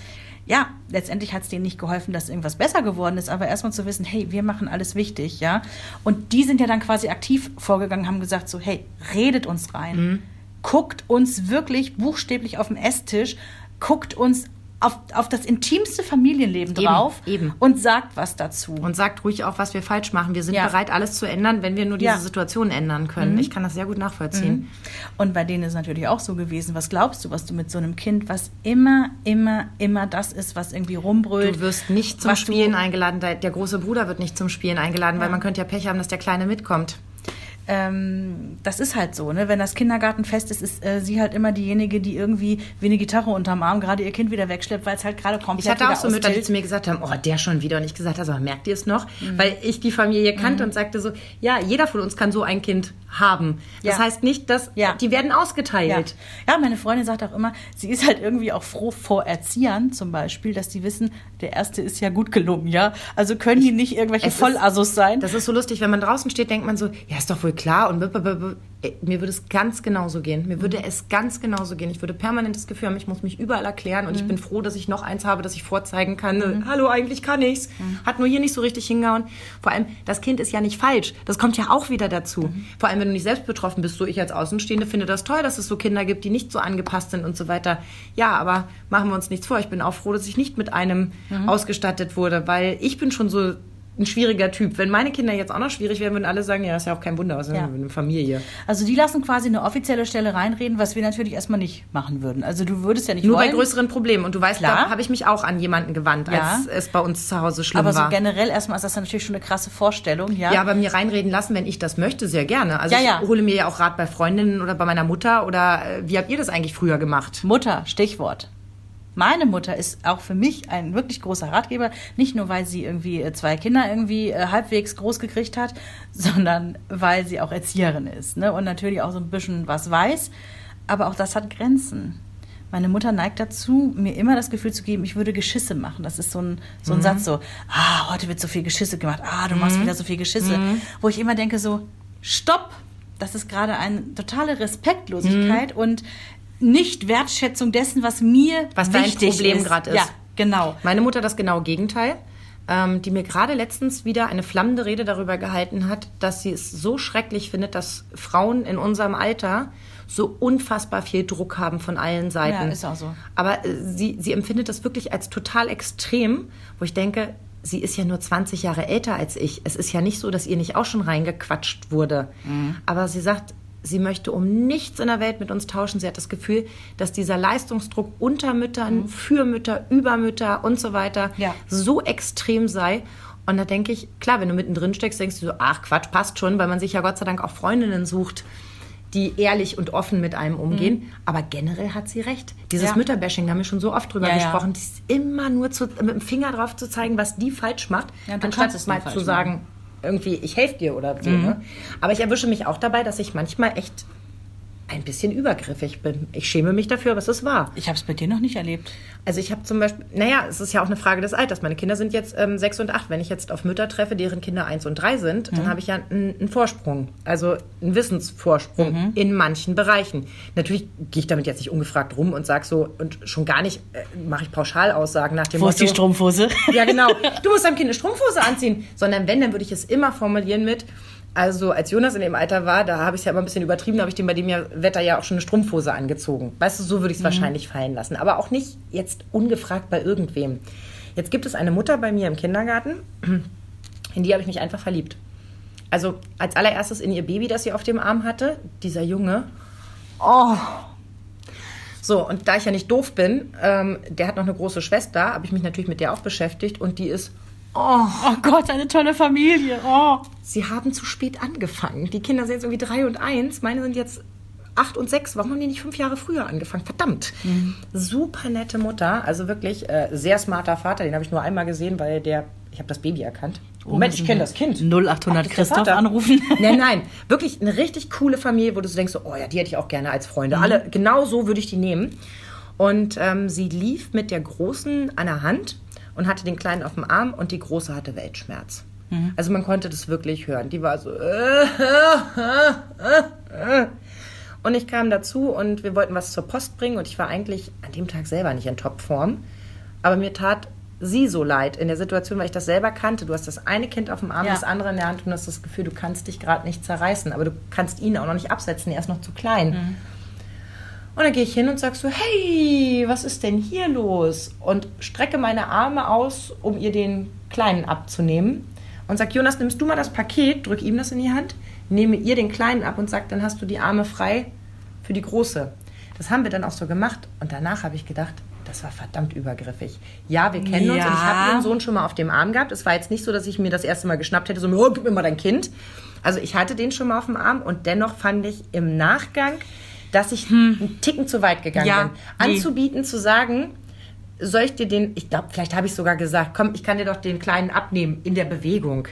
ja, letztendlich hat es denen nicht geholfen, dass irgendwas besser geworden ist, aber erstmal zu wissen, hey, wir machen alles wichtig, ja. Und die sind ja dann quasi aktiv vorgegangen, haben gesagt so, hey, redet uns rein. Mhm. Guckt uns wirklich buchstäblich auf dem Esstisch, guckt uns auf, auf das intimste Familienleben drauf eben. und sagt was dazu. Und sagt ruhig auch, was wir falsch machen. Wir sind ja. bereit, alles zu ändern, wenn wir nur diese ja. Situation ändern können. Mhm. Ich kann das sehr gut nachvollziehen. Mhm. Und bei denen ist es natürlich auch so gewesen. Was glaubst du, was du mit so einem Kind, was immer, immer, immer das ist, was irgendwie rumbrüllt? Du wirst nicht zum Spielen eingeladen. Der, der, große Bruder wird nicht zum Spielen eingeladen, ja. weil man könnte ja Pech haben, dass der Kleine mitkommt ähm, das ist halt so, ne? Wenn das Kindergartenfest ist, ist äh, sie halt immer diejenige, die irgendwie wie eine Gitarre unterm Arm gerade ihr Kind wieder wegschleppt, weil es halt gerade komplett Ich hatte auch so Mütter, die zu mir gesagt haben, oh, der schon wieder. Und ich gesagt habe, merkt ihr es noch? Mhm. Weil ich die Familie kannte mhm. und sagte so, ja, jeder von uns kann so ein Kind haben. Das ja. heißt nicht, dass ja. die werden ausgeteilt. Ja. ja. meine Freundin sagt auch immer, sie ist halt irgendwie auch froh vor Erziehern zum Beispiel, dass die wissen, der erste ist ja gut gelungen, ja. Also können die nicht irgendwelche Vollassos sein. Das ist so lustig, wenn man draußen steht, denkt man so, ja, ist doch wohl klar und mir würde es ganz genauso gehen. Mir würde es ganz genauso gehen. Ich würde permanent das Gefühl haben, ich muss mich überall erklären und mhm. ich bin froh, dass ich noch eins habe, das ich vorzeigen kann. Mhm. Hallo, eigentlich kann ich's. Mhm. Hat nur hier nicht so richtig hingehauen. Vor allem, das Kind ist ja nicht falsch. Das kommt ja auch wieder dazu. Mhm. Vor allem, wenn du nicht selbst betroffen bist, so ich als Außenstehende finde das toll, dass es so Kinder gibt, die nicht so angepasst sind und so weiter. Ja, aber machen wir uns nichts vor. Ich bin auch froh, dass ich nicht mit einem mhm. ausgestattet wurde, weil ich bin schon so ein schwieriger Typ. Wenn meine Kinder jetzt auch noch schwierig wären, würden alle sagen, ja, ist ja auch kein Wunder, was ja. eine Familie. Also die lassen quasi eine offizielle Stelle reinreden, was wir natürlich erstmal nicht machen würden. Also du würdest ja nicht Nur wollen. bei größeren Problemen. Und du weißt, Klar. da habe ich mich auch an jemanden gewandt, ja. als es bei uns zu Hause schlimm aber war. Aber so generell erstmal ist das natürlich schon eine krasse Vorstellung, ja? Ja, aber mir reinreden lassen, wenn ich das möchte, sehr gerne. Also ja, ja. ich hole mir ja auch Rat bei Freundinnen oder bei meiner Mutter oder äh, wie habt ihr das eigentlich früher gemacht? Mutter, Stichwort. Meine Mutter ist auch für mich ein wirklich großer Ratgeber, nicht nur weil sie irgendwie äh, zwei Kinder irgendwie äh, halbwegs groß gekriegt hat, (laughs) sondern weil sie auch Erzieherin ist ne? und natürlich auch so ein bisschen was weiß. Aber auch das hat Grenzen. Meine Mutter neigt dazu, mir immer das Gefühl zu geben, ich würde Geschisse machen. Das ist so ein, so ein mhm. Satz so, ah, heute wird so viel Geschisse gemacht, ah, du machst mhm. wieder so viel Geschisse. Mhm. Wo ich immer denke so, stopp, das ist gerade eine totale Respektlosigkeit mhm. und Nicht-Wertschätzung dessen, was mir Was dein wichtig Problem ist. grad ist. Ja, genau. Meine Mutter das genaue Gegenteil, ähm, die mir gerade letztens wieder eine flammende Rede darüber gehalten hat, dass sie es so schrecklich findet, dass Frauen in unserem Alter so unfassbar viel Druck haben von allen Seiten. Ja, ist auch so. Aber äh, sie, sie empfindet das wirklich als total extrem, wo ich denke, sie ist ja nur 20 Jahre älter als ich. Es ist ja nicht so, dass ihr nicht auch schon reingequatscht wurde. Mhm. Aber sie sagt, sie möchte um nichts in der Welt mit uns tauschen. Sie hat das Gefühl, dass dieser Leistungsdruck unter Müttern, für Mütter, über Mütter und so weiter Mhm. Ja. so extrem sei. Und da denke ich, klar, wenn du mittendrin steckst, denkst du so, ach Quatsch, passt schon, weil man sich ja Gott sei Dank auch Freundinnen sucht, die ehrlich und offen mit einem umgehen. Aber generell hat sie recht. Dieses Mhm. Ja. Mütterbashing, da haben wir schon so oft drüber Ja, ja. gesprochen, das ist immer nur zu, mit dem Finger drauf zu zeigen, was die falsch macht, Ja, anstatt es mal zu sagen, irgendwie, ich helfe dir oder Mhm. so. Ne? Aber ich erwische mich auch dabei, dass ich manchmal echt ein bisschen übergriffig bin. Ich schäme mich dafür, aber es ist wahr. Ich habe es bei dir noch nicht erlebt. Also ich habe zum Beispiel, naja, es ist ja auch eine Frage des Alters. Meine Kinder sind jetzt ähm, sechs und acht. Wenn ich jetzt auf Mütter treffe, deren Kinder eins und drei sind, Mhm. dann habe ich ja einen, einen Vorsprung, also einen Wissensvorsprung Mhm. in manchen Bereichen. Natürlich gehe ich damit jetzt nicht ungefragt rum und sage so, und schon gar nicht äh, mache ich Pauschalaussagen nach dem Wo ist die Motto, Strumpfhose? ja, genau. (laughs) Du musst deinem Kind eine Strumpfhose anziehen. Sondern wenn, dann würde ich es immer formulieren mit, also als Jonas in dem Alter war, da habe ich es ja immer ein bisschen übertrieben, da habe ich dem bei dem ja, Wetter ja auch schon eine Strumpfhose angezogen. Weißt du, so würde ich es wahrscheinlich fallen lassen. Aber auch nicht jetzt ungefragt bei irgendwem. Jetzt gibt es eine Mutter bei mir im Kindergarten, (clears throat) in die habe ich mich einfach verliebt. Also als allererstes in ihr Baby, das sie auf dem Arm hatte, dieser Junge. Oh. So, und da ich ja nicht doof bin, ähm, der hat noch eine große Schwester, habe ich mich natürlich mit der auch beschäftigt und die ist, Oh Gott, eine tolle Familie. Oh. sie haben zu spät angefangen. Die Kinder sind jetzt irgendwie drei und eins, meine sind jetzt acht und sechs. Warum haben die nicht fünf Jahre früher angefangen? Verdammt. Super nette Mutter, also wirklich äh, sehr smarter Vater, den habe ich nur einmal gesehen, weil der, ich habe das Baby erkannt. Moment, ich kenne das Kind. 0800 Ach, Christoph anrufen. (laughs) Nein, nein, wirklich eine richtig coole Familie, wo du so denkst, so, oh ja, die hätte ich auch gerne als Freunde. Alle, genau so würde ich die nehmen. Und ähm, sie lief mit der Großen an der Hand und hatte den Kleinen auf dem Arm und die Große hatte Weltschmerz. Also man konnte das wirklich hören. Die war so. (laughs) Und ich kam dazu und wir wollten was zur Post bringen und ich war eigentlich an dem Tag selber nicht in Topform. Aber mir tat sie so leid in der Situation, weil ich das selber kannte. Du hast das eine Kind auf dem Arm, Ja. das andere in der Hand und hast das Gefühl, du kannst dich gerade nicht zerreißen, aber du kannst ihn auch noch nicht absetzen, er ist noch zu klein. Und dann gehe ich hin und sag so, hey, was ist denn hier los? Und strecke meine Arme aus, um ihr den Kleinen abzunehmen. Und sag, Jonas, nimmst du mal das Paket, drück ihm das in die Hand, nehme ihr den Kleinen ab und sag, dann hast du die Arme frei für die Große. Das haben wir dann auch so gemacht. Und danach habe ich gedacht, das war verdammt übergriffig. Ja, wir kennen uns Ja. und ich habe ihren Sohn schon mal auf dem Arm gehabt. Es war jetzt nicht so, dass ich mir das erste Mal geschnappt hätte, so, oh, gib mir mal dein Kind. Also ich hatte den schon mal auf dem Arm und dennoch fand ich im Nachgang, dass ich einen Ticken zu weit gegangen Ja, bin. nee. Anzubieten, zu sagen, soll ich dir den, ich glaube, vielleicht habe ich sogar gesagt, komm, ich kann dir doch den Kleinen abnehmen in der Bewegung.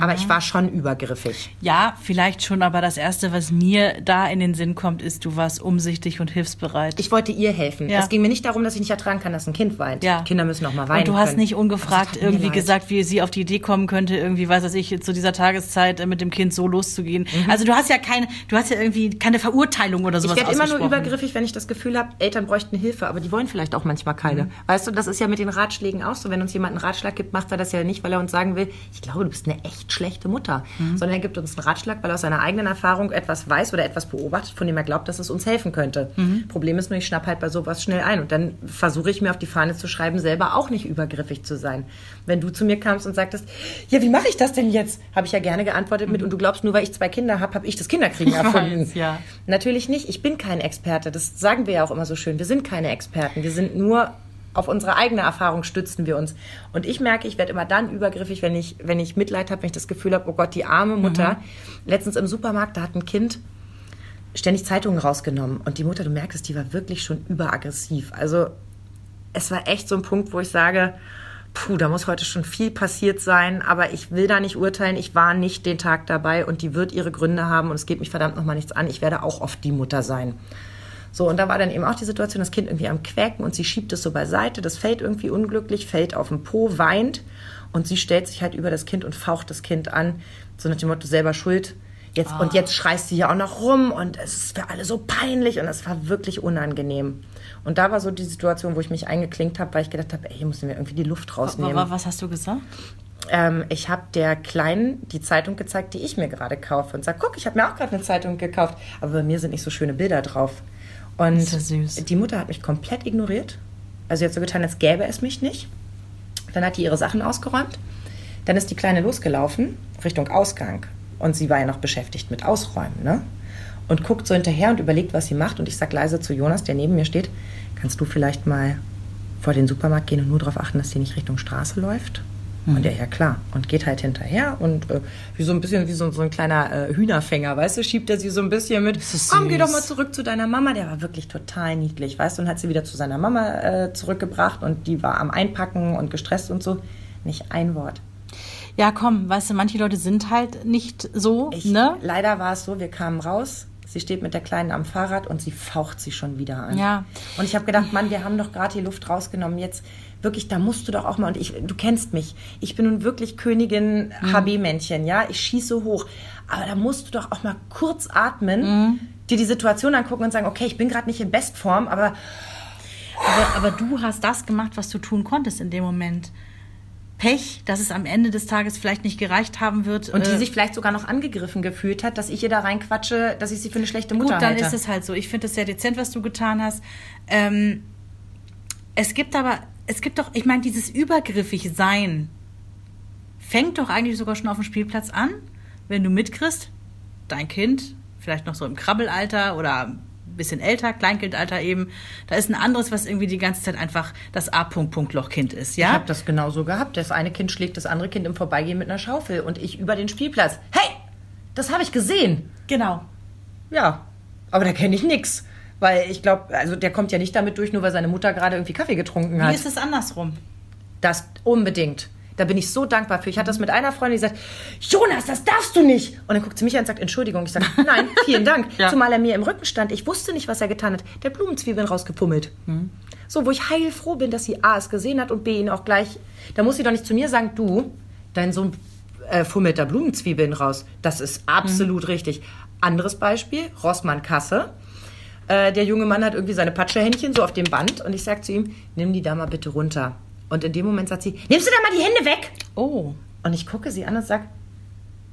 Aber ich war schon übergriffig. Ja, vielleicht schon, aber das Erste, was mir da in den Sinn kommt, ist, du warst umsichtig und hilfsbereit. Ich wollte ihr helfen. Ja. Es ging mir nicht darum, dass ich nicht ertragen kann, dass ein Kind weint. Ja. Kinder müssen auch mal weinen. Und du hast können. nicht ungefragt mir irgendwie leid. gesagt, wie sie auf die Idee kommen könnte, irgendwie, weiß was ich, zu dieser Tageszeit äh, mit dem Kind so loszugehen. Also du hast ja keine, du hast ja irgendwie keine Verurteilung oder Mhm. Ich sowas werde immer nur übergriffig, wenn ich das Gefühl habe, Eltern bräuchten Hilfe, aber die wollen vielleicht auch manchmal keine. Mhm. Weißt du, das ist ja mit den Ratschlägen auch so. Wenn uns jemand einen Ratschlag gibt, macht er das ja nicht, weil er uns sagen will, ich glaube, du bist eine echt schlechte Mutter. Mhm. Sondern er gibt uns einen Ratschlag, weil er aus seiner eigenen Erfahrung etwas weiß oder etwas beobachtet, von dem er glaubt, dass es uns helfen könnte. Mhm. Problem ist nur, ich schnapp halt bei sowas schnell ein. Und dann versuche ich mir auf die Fahne zu schreiben, selber auch nicht übergriffig zu sein. Wenn du zu mir kamst und sagtest, ja, wie mache ich das denn jetzt? Habe ich ja gerne geantwortet mit, und du glaubst, nur weil ich zwei Kinder habe, habe ich das Kinderkriegen (laughs) erfunden. weiß, ja. Natürlich nicht. Ich bin kein Experte. Das sagen wir ja auch immer so schön. Wir sind keine Experten. Wir sind nur auf unsere eigene Erfahrung stützen wir uns. Und ich merke, ich werde immer dann übergriffig, wenn ich, wenn ich Mitleid habe, wenn ich das Gefühl habe, oh Gott, die arme Mutter. Letztens im Supermarkt, da hat ein Kind ständig Zeitungen rausgenommen. Und die Mutter, du merkst es, die war wirklich schon überaggressiv. Also es war echt so ein Punkt, wo ich sage, puh, da muss heute schon viel passiert sein, aber ich will da nicht urteilen. Ich war nicht den Tag dabei und die wird ihre Gründe haben und es geht mich verdammt nochmal nichts an. Ich werde auch oft die Mutter sein. So, und da war dann eben auch die Situation, das Kind irgendwie am Quäken und sie schiebt es so beiseite, das fällt irgendwie unglücklich, fällt auf den Po, weint und sie stellt sich halt über das Kind und faucht das Kind an, so nach dem Motto, selber schuld. Jetzt, Und jetzt schreist sie hier auch noch rum und es ist für alle so peinlich und es war wirklich unangenehm. Und da war so die Situation, wo ich mich eingeklinkt habe, weil ich gedacht habe, ey, hier müssen wir irgendwie die Luft rausnehmen. Aber was hast du gesagt? Ähm, ich habe der Kleinen die Zeitung gezeigt, die ich mir gerade kaufe und sage, guck, ich habe mir auch gerade eine Zeitung gekauft, aber bei mir sind nicht so schöne Bilder drauf. Und ja die Mutter hat mich komplett ignoriert. Also sie hat so getan, als gäbe es mich nicht. Dann hat die ihre Sachen ausgeräumt. Dann ist die Kleine losgelaufen Richtung Ausgang. Und sie war ja noch beschäftigt mit Ausräumen, ne? Und guckt so hinterher und überlegt, was sie macht. Und ich sag leise zu Jonas, der neben mir steht, kannst du vielleicht mal vor den Supermarkt gehen und nur darauf achten, dass sie nicht Richtung Straße läuft? Und der, ja klar. Und geht halt hinterher und äh, wie so ein bisschen wie so, so ein kleiner äh, Hühnerfänger, weißt du, schiebt er sie so ein bisschen mit. Komm, geh doch mal zurück zu deiner Mama. Der war wirklich total niedlich, weißt du, und hat sie wieder zu seiner Mama äh, zurückgebracht und die war am Einpacken und gestresst und so. Nicht ein Wort. Ja, komm, weißt du, manche Leute sind halt nicht so, Ich, ne? Leider war es so, wir kamen raus. Sie steht mit der Kleinen am Fahrrad und sie faucht sie schon wieder an. Ja. Und ich habe gedacht, Mann, wir haben doch gerade die Luft rausgenommen. Jetzt wirklich, da musst du doch auch mal. Und ich, du kennst mich. Ich bin nun wirklich Königin Mhm. HB-Männchen, ja. Ich schieße hoch. Aber da musst du doch auch mal kurz atmen, Mhm. dir die Situation angucken und sagen, okay, ich bin gerade nicht in Bestform, aber Aber, aber du hast das gemacht, was du tun konntest in dem Moment. Pech, dass es am Ende des Tages vielleicht nicht gereicht haben wird. und die äh, sich vielleicht sogar noch angegriffen gefühlt hat, dass ich ihr da reinquatsche, dass ich sie für eine schlechte Mutter Gut, dann halte. ist es halt so. Ich finde es sehr dezent, was du getan hast. Ähm, es gibt aber, es gibt doch, ich meine, dieses übergriffig Sein fängt doch eigentlich sogar schon auf dem Spielplatz an, wenn du mitkriegst, dein Kind, vielleicht noch so im Krabbelalter oder bisschen älter, Kleinkindalter eben, da ist ein anderes, was irgendwie die ganze Zeit einfach das A-Punkt-Punkt-Loch-Kind ist, Ich ja? habe das genauso gehabt. Das eine Kind schlägt das andere Kind im Vorbeigehen mit einer Schaufel und ich über den Spielplatz. Hey, das habe ich gesehen. Genau. Ja, aber da kenne ich nix. Weil ich glaube, also der kommt ja nicht damit durch, nur weil seine Mutter gerade irgendwie Kaffee getrunken Wie hat. ist es andersrum? Das unbedingt. Da bin ich so dankbar für. Ich hatte das mit einer Freundin, die sagt, Jonas, das darfst du nicht. Und dann guckt sie mich an und sagt, Entschuldigung. Ich sage, (laughs) nein, vielen Dank. Ja. Zumal er mir im Rücken stand. Ich wusste nicht, was er getan hat. Der Blumenzwiebeln rausgepummelt. So, wo ich heilfroh bin, dass sie A es gesehen hat und B ihn auch gleich. Da muss sie doch nicht zu mir sagen, du, dein Sohn äh, fummelt da Blumenzwiebeln raus. Das ist absolut richtig. Anderes Beispiel, Rossmann Kasse. Äh, der junge Mann hat irgendwie seine Patschehändchen so auf dem Band und ich sag zu ihm, nimm die da mal bitte runter. Und in dem Moment sagt sie, nimmst du da mal die Hände weg? Oh, Und ich gucke sie an und sag,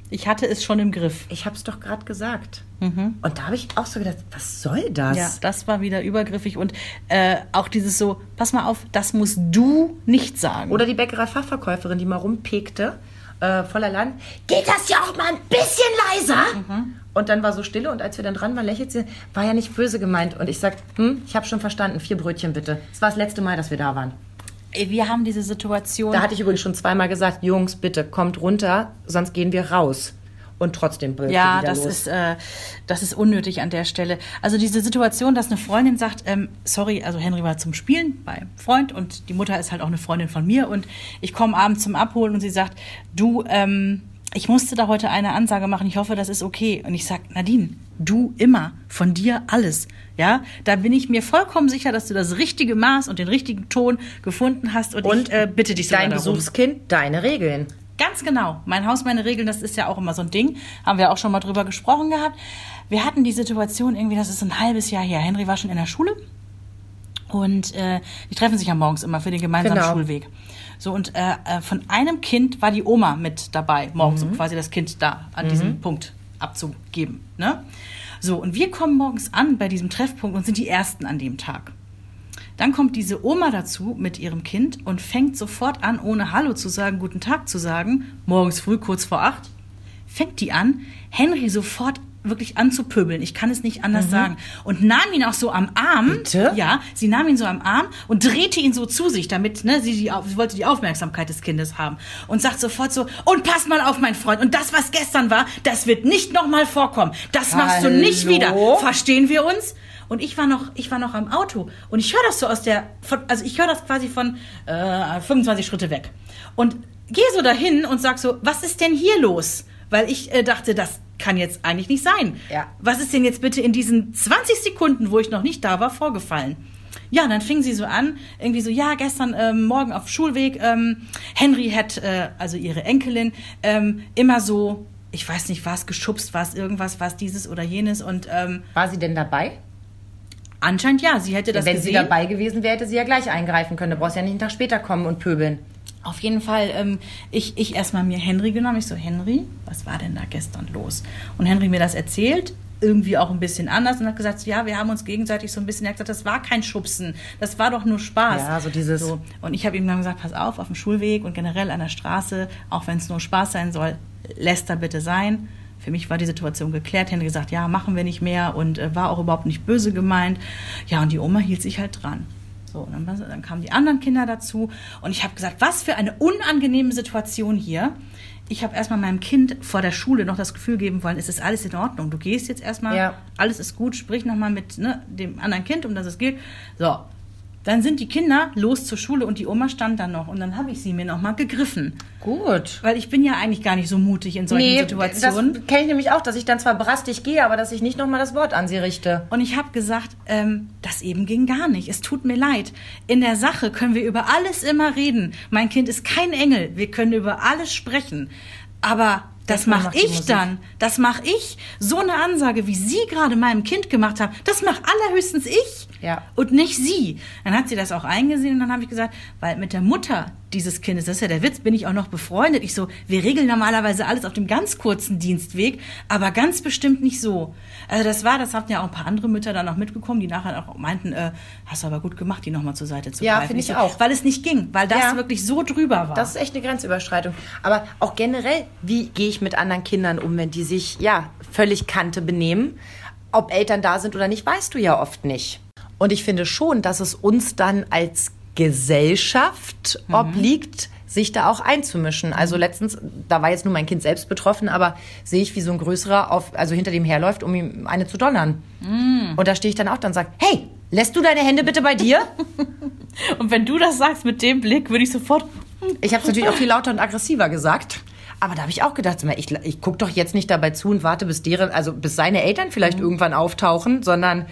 ich hatte es schon im Griff. ich hab's doch gerade gesagt. Und da habe ich auch so gedacht, was soll das? Ja, das war wieder übergriffig und äh, auch dieses so, pass mal auf, das musst du nicht sagen. Oder die Bäckerei-Fachverkäuferin, die mal rumpekte, äh, voller Land. Geht das ja auch mal ein bisschen leiser? Und dann war so Stille und als wir dann dran waren, lächelt sie, war ja nicht böse gemeint. Und ich sag, hm, ich habe schon verstanden, vier Brötchen bitte. Das war das letzte Mal, dass wir da waren. Wir haben diese Situation. Da hatte ich übrigens schon zweimal gesagt, Jungs, bitte kommt runter, sonst gehen wir raus. Und trotzdem brüllte ja, das los. ist, äh, das ist unnötig an der Stelle. Also diese Situation, dass eine Freundin sagt, ähm, sorry, also Henry war zum Spielen bei Freund und die Mutter ist halt auch eine Freundin von mir und ich komme abends zum Abholen und sie sagt, du, ähm, ich musste da heute eine Ansage machen, ich hoffe, das ist okay. Und ich sag, Nadine, du immer, von dir alles. Ja, da bin ich mir vollkommen sicher, dass du das richtige Maß und den richtigen Ton gefunden hast und, ich äh, bitte dich Dein. Besuchskind, deine Regeln. Ganz genau. Mein Haus, meine Regeln, das ist ja auch immer so ein Ding. Haben wir auch schon mal drüber gesprochen gehabt. Wir hatten die Situation irgendwie, das ist ein halbes Jahr her. Henry war schon in der Schule und äh, die treffen sich ja morgens immer für den gemeinsamen Genau. Schulweg. So, und äh, äh, von einem Kind war die Oma mit dabei, morgens, um quasi das Kind da an diesem Punkt abzugeben. Ne? So, und wir kommen morgens an bei diesem Treffpunkt und sind die Ersten an dem Tag. Dann kommt diese Oma dazu mit ihrem Kind und fängt sofort an, ohne Hallo zu sagen, guten Tag zu sagen, morgens früh, kurz vor acht, fängt die an, Henry sofort wirklich anzupöbeln. Ich kann es nicht anders sagen. Und nahm ihn auch so am Arm. Bitte? Ja, sie nahm ihn so am Arm und drehte ihn so zu sich, damit, ne, sie, die, sie wollte die Aufmerksamkeit des Kindes haben. Und sagt sofort so, und pass mal auf, mein Freund. Und das, was gestern war, das wird nicht nochmal vorkommen. Das machst du nicht Hallo? wieder. Verstehen wir uns? Und ich war noch, ich war noch am Auto und ich höre das so aus der, von, also ich höre das quasi von äh, 25 Schritte weg und gehe so dahin und sag so, was ist denn hier los? Weil ich äh, dachte, das kann jetzt eigentlich nicht sein. Ja. Was ist denn jetzt bitte in diesen 20 Sekunden, wo ich noch nicht da war, vorgefallen? Ja, dann fing sie so an, irgendwie so, ja, gestern ähm, Morgen auf Schulweg, ähm, Henry hat, äh, also ihre Enkelin, ähm, immer so ich weiß nicht, war es geschubst, war es irgendwas, war es dieses oder jenes und ähm, War sie denn dabei? anscheinend ja, sie hätte das Wenn gesehen. sie dabei gewesen wäre, hätte sie ja gleich eingreifen können. Du brauchst ja nicht einen Tag später kommen und pöbeln. Auf jeden Fall, ähm, ich, ich erstmal mir Henry genommen. Ich so, Henry, was war denn da gestern los? Und Henry mir das erzählt, irgendwie auch ein bisschen anders und hat gesagt, ja, wir haben uns gegenseitig so ein bisschen, er hat gesagt, das war kein Schubsen, das war doch nur Spaß. Ja, so dieses- So. Und ich habe ihm dann gesagt, pass auf, auf dem Schulweg und generell an der Straße, auch wenn es nur Spaß sein soll, lässt da bitte sein. Für mich war die Situation geklärt. Henry gesagt, ja, machen wir nicht mehr und äh, war auch überhaupt nicht böse gemeint. Ja, und die Oma hielt sich halt dran. So, dann, dann kamen die anderen Kinder dazu und ich habe gesagt, was für eine unangenehme Situation hier. Ich habe erstmal meinem Kind vor der Schule noch das Gefühl geben wollen, es ist alles in Ordnung. Du gehst jetzt erstmal, Ja. alles ist gut, sprich nochmal mit ne, dem anderen Kind, um das es geht. So, dann sind die Kinder los zur Schule und die Oma stand dann noch und dann habe ich sie mir nochmal gegriffen. Gut. Weil ich bin ja eigentlich gar nicht so mutig in solchen Situationen. das kenne ich nämlich auch, dass ich dann zwar brastig gehe, aber dass ich nicht nochmal das Wort an sie richte. Und ich habe gesagt, ähm, das eben ging gar nicht. Es tut mir leid. In der Sache können wir über alles immer reden. Mein Kind ist kein Engel. Wir können über alles sprechen. Aber das mache macht ich dann. Das mache ich. So eine Ansage, wie Sie gerade meinem Kind gemacht haben, das mache allerhöchstens ich. Ja. Und nicht sie. Dann hat sie das auch eingesehen und dann habe ich gesagt, weil mit der Mutter dieses Kindes, das ist ja der Witz, bin ich auch noch befreundet. Ich so, wir regeln normalerweise alles auf dem ganz kurzen Dienstweg, aber ganz bestimmt nicht so. Also das war, das hatten ja auch ein paar andere Mütter dann noch mitbekommen, die nachher auch meinten, äh, hast du aber gut gemacht, die nochmal zur Seite zu Ja, greifen. finde ich so, auch. Weil es nicht ging, weil das Ja. wirklich so drüber war. Das ist echt eine Grenzüberschreitung. Aber auch generell, wie gehe ich mit anderen Kindern um, wenn die sich, ja, völlig Kante benehmen? Ob Eltern da sind oder nicht, weißt du ja oft nicht. Und ich finde schon, dass es uns dann als Gesellschaft obliegt, sich da auch einzumischen. Also letztens, da war jetzt nur mein Kind selbst betroffen, aber sehe ich, wie so ein größerer auf, also hinter dem herläuft, um ihm eine zu donnern. Und da stehe ich dann auch dann und sage, hey, lässt du deine Hände bitte bei dir? (laughs) und wenn du das sagst mit dem Blick, würde ich sofort. Ich habe es natürlich auch viel lauter und aggressiver gesagt. Aber da habe ich auch gedacht, ich, ich gucke doch jetzt nicht dabei zu und warte, bis deren, also bis seine Eltern vielleicht irgendwann auftauchen, sondern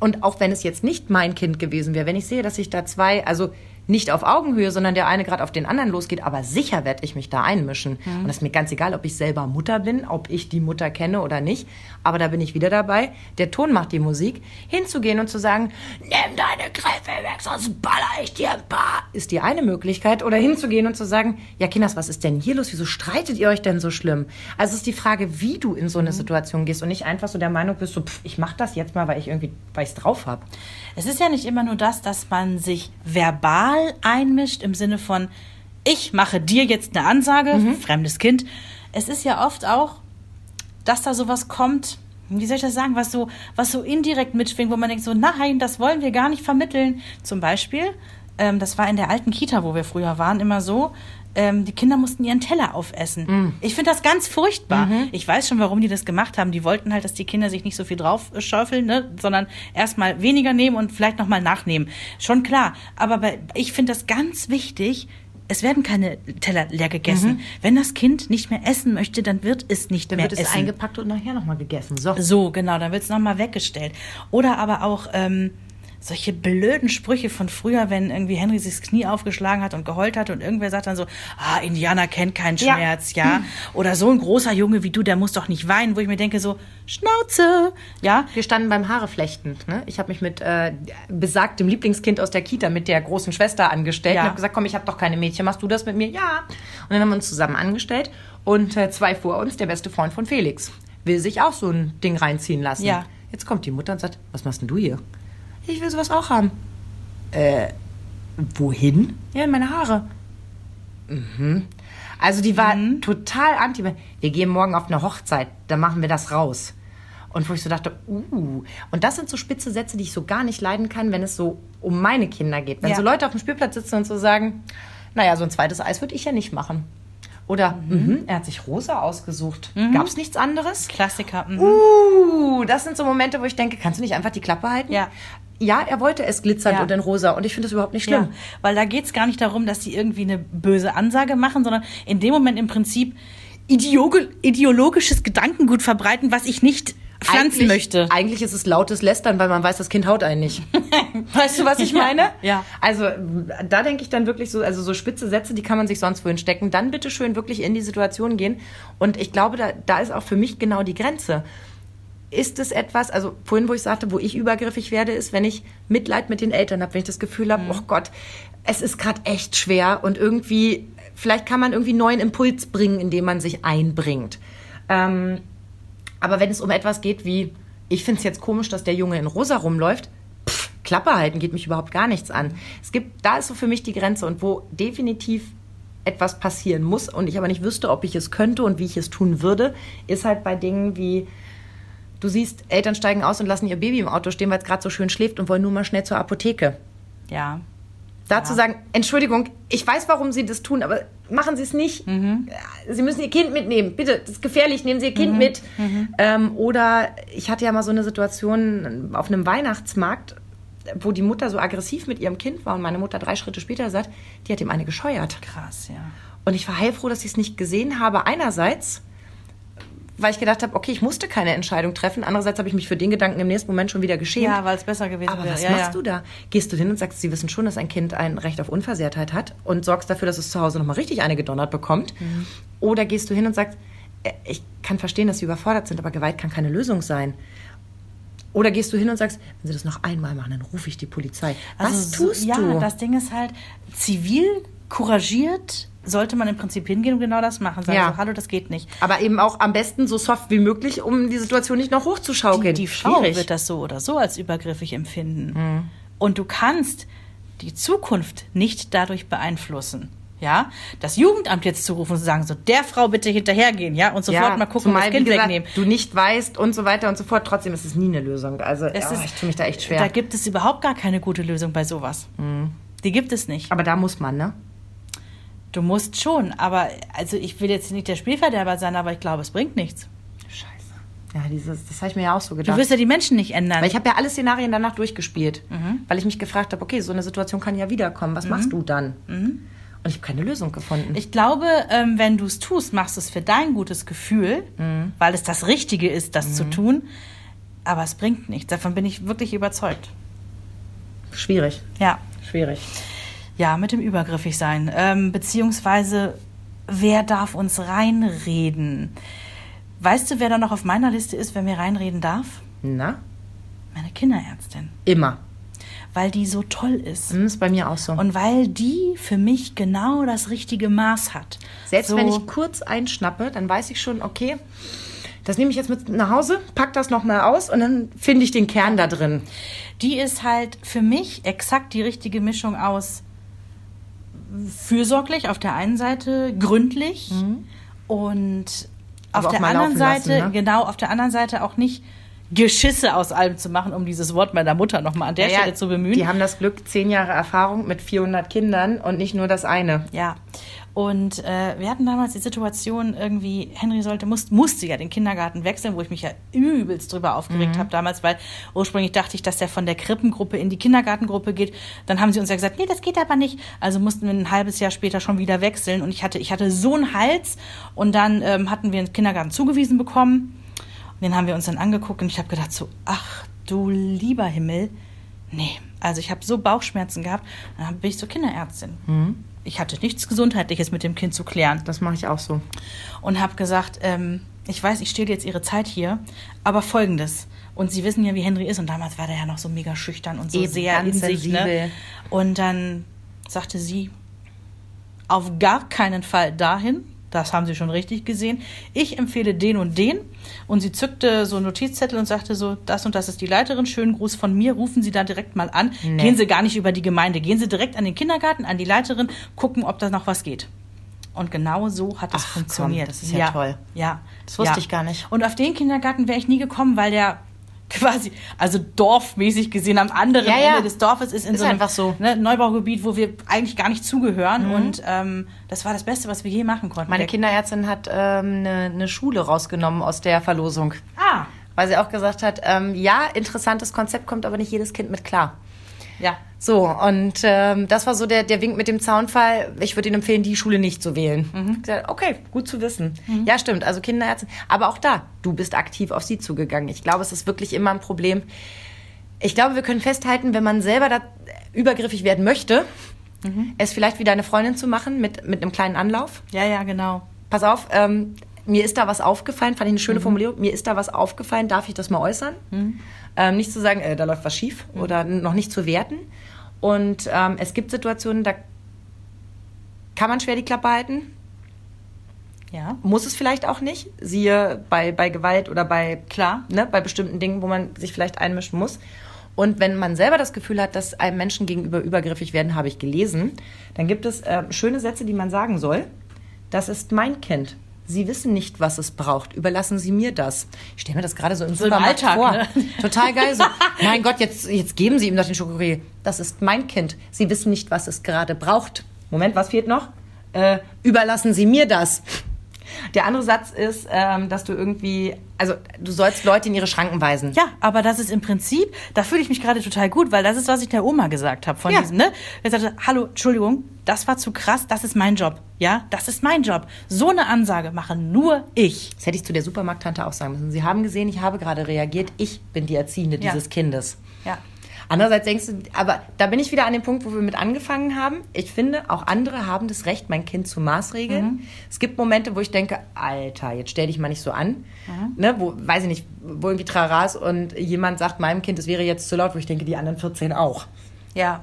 und auch wenn es jetzt nicht mein Kind gewesen wäre, wenn ich sehe, dass sich da zwei, also nicht auf Augenhöhe, sondern der eine gerade auf den anderen losgeht, aber sicher werde ich mich da einmischen. Und das ist mir ganz egal, ob ich selber Mutter bin, ob ich die Mutter kenne oder nicht. Aber da bin ich wieder dabei. Der Ton macht die Musik. Hinzugehen und zu sagen, nimm deine Kräfte weg, sonst baller ich dir ein paar, ist die eine Möglichkeit. Oder hinzugehen und zu sagen, ja Kinders, was ist denn hier los? Wieso streitet ihr euch denn so schlimm? Also es ist die Frage, wie du in so eine Situation gehst und nicht einfach so der Meinung bist, so, pff, ich mach das jetzt mal, weil ich irgendwie, weil ich es drauf habe. Es ist ja nicht immer nur das, dass man sich verbal einmischt im Sinne von, ich mache dir jetzt eine Ansage, fremdes Kind. Es ist ja oft auch, dass da sowas kommt, wie soll ich das sagen, was so, was so indirekt mitschwingt, wo man denkt so, nein, das wollen wir gar nicht vermitteln. Zum Beispiel, ähm, das war in der alten Kita, wo wir früher waren, immer so, ähm, die Kinder mussten ihren Teller aufessen. Ich finde das ganz furchtbar. Ich weiß schon, warum die das gemacht haben. Die wollten halt, dass die Kinder sich nicht so viel drauf äh, schaufeln, ne? sondern erstmal weniger nehmen und vielleicht nochmal nachnehmen. Schon klar. Aber bei, ich finde das ganz wichtig. Es werden keine Teller leer gegessen. Wenn das Kind nicht mehr essen möchte, dann wird es nicht Dann mehr wird es essen. eingepackt und nachher nochmal gegessen. So. So, genau, dann wird es nochmal weggestellt. Oder aber auch ähm, solche blöden Sprüche von früher, wenn irgendwie Henry sich das Knie aufgeschlagen hat und geheult hat und irgendwer sagt dann so, ah, Indianer kennt keinen Ja. Schmerz, ja. Oder so ein großer Junge wie du, der muss doch nicht weinen, wo ich mir denke so, Schnauze, ja. Wir standen beim Haareflechten. Ne? Ich habe mich mit äh, besagtem Lieblingskind aus der Kita mit der großen Schwester angestellt Ja. und habe gesagt, komm, ich habe doch keine Mädchen, machst du das mit mir? Ja. Und dann haben wir uns zusammen angestellt und äh, zwei vor uns, der beste Freund von Felix, will sich auch so ein Ding reinziehen lassen. Ja. Jetzt kommt die Mutter und sagt, was machst denn du hier? Ich will sowas auch haben. Äh, wohin? Ja, in meine Haare. Mhm. Also die war total anti. Wir gehen morgen auf eine Hochzeit, da machen wir das raus. Und wo ich so dachte, uh. Und das sind so spitze Sätze, die ich so gar nicht leiden kann, wenn es so um meine Kinder geht. Wenn Ja. so Leute auf dem Spielplatz sitzen und so sagen, naja, so ein zweites Eis würde ich ja nicht machen. Oder, mhm, er hat sich rosa ausgesucht. Gab es nichts anderes? Klassiker. mhm. Uh, das sind so Momente, wo ich denke, kannst du nicht einfach die Klappe halten? Ja. Ja, er wollte es glitzernd Ja. und in rosa und ich finde das überhaupt nicht schlimm. Ja, weil da geht es gar nicht darum, dass die irgendwie eine böse Ansage machen, sondern in dem Moment im Prinzip ideolo ideologisches Gedankengut verbreiten, was ich nicht pflanzen eigentlich, möchte. Eigentlich ist es lautes Lästern, weil man weiß, das Kind haut einen nicht. (laughs) weißt du, was ich meine? ja. Also da denke ich dann wirklich so, also so spitze Sätze, die kann man sich sonst wohin stecken. Dann bitte schön wirklich in die Situation gehen. Und ich glaube, da, da ist auch für mich genau die Grenze. Ist es etwas, also vorhin, wo ich sagte, wo ich übergriffig werde, ist, wenn ich Mitleid mit den Eltern habe, wenn ich das Gefühl habe, oh Gott, es ist gerade echt schwer und irgendwie, vielleicht kann man irgendwie neuen Impuls bringen, indem man sich einbringt. Ähm, aber wenn es um etwas geht wie, ich finde es jetzt komisch, dass der Junge in rosa rumläuft, pff, Klappe halten geht mich überhaupt gar nichts an. Es gibt, da ist so für mich die Grenze und wo definitiv etwas passieren muss und ich aber nicht wüsste, ob ich es könnte und wie ich es tun würde, ist halt bei Dingen wie, du siehst, Eltern steigen aus und lassen ihr Baby im Auto stehen, weil es gerade so schön schläft und wollen nur mal schnell zur Apotheke. Ja. Dazu sagen, Entschuldigung, ich weiß, warum Sie das tun, aber machen Sie es nicht. Sie müssen Ihr Kind mitnehmen. Bitte, das ist gefährlich, nehmen Sie Ihr Kind mit. Ähm, oder ich hatte ja mal so eine Situation auf einem Weihnachtsmarkt, wo die Mutter so aggressiv mit ihrem Kind war und meine Mutter drei Schritte später sagt, die hat ihm eine gescheuert. Krass, ja. Und ich war heilfroh, dass ich es nicht gesehen habe. Einerseits, weil ich gedacht habe, okay, ich musste keine Entscheidung treffen. Andererseits habe ich mich für den Gedanken im nächsten Moment schon wieder geschämt. Ja, weil es besser gewesen Aber wäre. was ja, machst ja. du da? Gehst du hin und sagst, sie wissen schon, dass ein Kind ein Recht auf Unversehrtheit hat und sorgst dafür, dass es zu Hause nochmal richtig eine gedonnert bekommt? Mhm. Oder gehst du hin und sagst, äh, ich kann verstehen, dass sie überfordert sind, aber Gewalt kann keine Lösung sein? Oder gehst du hin und sagst, wenn sie das noch einmal machen, dann rufe ich die Polizei. Was Also tust so, ja, du? das Ding ist halt, zivil, couragiert sollte man im Prinzip hingehen und genau das machen. Sagen Ja. so, hallo, das geht nicht. aber eben auch am besten so soft wie möglich, um die Situation nicht noch hochzuschaukeln. Die Frau Schwierig. wird das so oder so als übergriffig empfinden. Mhm. Und du kannst die Zukunft nicht dadurch beeinflussen. Ja, das Jugendamt jetzt zu rufen und zu sagen, so der Frau bitte hinterhergehen, ja, und sofort mal gucken, zumal, das Kind gesagt, wegnehmen. Du nicht weißt und so weiter und so fort. Trotzdem ist es nie eine Lösung. Also Es ja, ist- ich tue mich da echt schwer. Da gibt es überhaupt gar keine gute Lösung bei sowas. Die gibt es nicht. aber da muss man, ne? Du musst schon, aber also ich will jetzt nicht der Spielverderber sein, aber ich glaube, es bringt nichts. Scheiße. Ja, dieses, das habe ich mir ja auch so Du gedacht. wirst ja die Menschen nicht ändern. Weil ich habe ja alle Szenarien danach durchgespielt. Weil ich mich gefragt habe, okay, so eine Situation kann ja wiederkommen. Was machst du dann? Und ich habe keine Lösung gefunden. Ich glaube, ähm, wenn du es tust, machst du es für dein gutes Gefühl, weil es das Richtige ist, das zu tun. Aber es bringt nichts. Davon bin ich wirklich überzeugt. Schwierig. Ja, Schwierig. Ja, mit dem übergriffig sein. Ähm, beziehungsweise, wer darf uns reinreden? Weißt du, wer da noch auf meiner Liste ist, wer mir reinreden darf? Na? Meine Kinderärztin. Immer. Weil die so toll ist. Das ist bei mir auch so. Und weil die für mich genau das richtige Maß hat. Selbst so, wenn ich kurz einschnappe, dann weiß ich schon, okay, das nehme ich jetzt mit nach Hause, pack das nochmal aus und dann finde ich den Kern da drin. Die ist halt für mich exakt die richtige Mischung aus fürsorglich auf der einen Seite, gründlich und auf Mhm. Aber auch der anderen Seite, lassen, ne? genau, auf der anderen Seite auch nicht Geschisse aus allem zu machen, um dieses Wort meiner Mutter nochmal an der Naja, Stelle zu bemühen. Die haben das Glück, zehn Jahre Erfahrung mit 400 Kindern und nicht nur das eine. Ja. Und äh, wir hatten damals die Situation, irgendwie, Henry sollte, muss, musste ja den Kindergarten wechseln, wo ich mich ja übelst drüber aufgeregt habe damals, weil ursprünglich dachte ich, dass der von der Krippengruppe in die Kindergartengruppe geht. Dann haben sie uns ja gesagt, nee, das geht aber nicht. Also mussten wir ein halbes Jahr später schon wieder wechseln. Und ich hatte, ich hatte so einen Hals und dann ähm, hatten wir den Kindergarten zugewiesen bekommen. Den haben wir uns dann angeguckt und ich habe gedacht so, ach du lieber Himmel, nee. Also ich habe so Bauchschmerzen gehabt, dann bin ich zur Kinderärztin. Ich hatte nichts Gesundheitliches mit dem Kind zu klären Das mache ich auch so. und habe gesagt, ähm, ich weiß, ich stehle jetzt Ihre Zeit hier, aber folgendes. Und Sie wissen ja, wie Henry ist. Und damals war der ja noch so mega schüchtern und so Eben, sehr in sich. Ne? Und dann sagte sie, auf gar keinen Fall dahin. Das haben Sie schon richtig gesehen. Ich empfehle den und den. Und sie zückte so einen Notizzettel und sagte so, das und das ist die Leiterin. Schönen Gruß von mir. Rufen Sie da direkt mal an. Nee. Gehen Sie gar nicht über die Gemeinde. Gehen Sie direkt an den Kindergarten, an die Leiterin, gucken, ob da noch was geht. Und genau so hat es Ach, komm, funktioniert. das ist ja toll. Ja. Das wusste ja. ich gar nicht. Und auf den Kindergarten wäre ich nie gekommen, weil der quasi, also dorfmäßig gesehen am anderen Ja, ja. Ende des Dorfes ist in Ist so einem einfach so. Ne, Neubaugebiet, wo wir eigentlich gar nicht zugehören. Und ähm, das war das Beste, was wir je machen konnten. Meine Der- Kinderärztin hat ähm, eine, eine Schule rausgenommen aus der Verlosung. Ah, Weil sie auch gesagt hat, ähm, ja, interessantes Konzept, kommt aber nicht jedes Kind mit klar. Ja. So, und ähm, das war so der, der Wink mit dem Zaunfall. Ich würde Ihnen empfehlen, die Schule nicht zu wählen. Gesagt, okay, gut zu wissen. Ja, stimmt, also Kinderärzte. Aber auch da, du bist aktiv auf sie zugegangen. Ich glaube, es ist wirklich immer ein Problem. Ich glaube, wir können festhalten, wenn man selber da übergriffig werden möchte, es vielleicht wie deine Freundin zu machen mit, mit einem kleinen Anlauf. Ja, ja, genau. Pass auf, ähm, mir ist da was aufgefallen, fand ich eine schöne Formulierung. Mir ist da was aufgefallen, darf ich das mal äußern? Ähm, nicht zu sagen, äh, da läuft was schief oder noch nicht zu werten. Und ähm, es gibt Situationen, da kann man schwer die Klappe halten, Ja. muss es vielleicht auch nicht. Siehe bei, bei Gewalt oder bei, Klar. ne, bei bestimmten Dingen, wo man sich vielleicht einmischen muss. Und wenn man selber das Gefühl hat, dass einem Menschen gegenüber übergriffig werden, habe ich gelesen, dann gibt es äh, schöne Sätze, die man sagen soll. Das ist mein Kind. Sie wissen nicht, was es braucht. Überlassen Sie mir das. Ich stelle mir das gerade so im So im Supermarkt Alltag, vor. ne? (laughs) Total geil. So, mein Gott, jetzt, jetzt geben Sie ihm doch den Schokoriegel. Das ist mein Kind. Sie wissen nicht, was es gerade braucht. Moment, was fehlt noch? Äh, überlassen Sie mir das. Der andere Satz ist, ähm, dass du irgendwie, also du sollst Leute in ihre Schranken weisen. Ja, aber das ist im Prinzip, da fühle ich mich gerade total gut, weil das ist, was ich der Oma gesagt habe von Ja. diesem, ne? Er sagte, hallo, Entschuldigung, das war zu krass, das ist mein Job. Ja, das ist mein Job. So eine Ansage mache nur ich. Das hätte ich zu der Supermarkttante auch sagen müssen. Sie haben gesehen, ich habe gerade reagiert. Ich bin die Erziehende Ja. dieses Kindes. Ja. Andererseits denkst du, aber da bin ich wieder an dem Punkt, wo wir mit angefangen haben. Ich finde, auch andere haben das Recht, mein Kind zu maßregeln. Es gibt Momente, wo ich denke, Alter, jetzt stell dich mal nicht so an. Ne, wo, weiß ich nicht, wo irgendwie Traras und jemand sagt meinem Kind, es wäre jetzt zu laut, wo ich denke, die anderen 14 auch. Ja.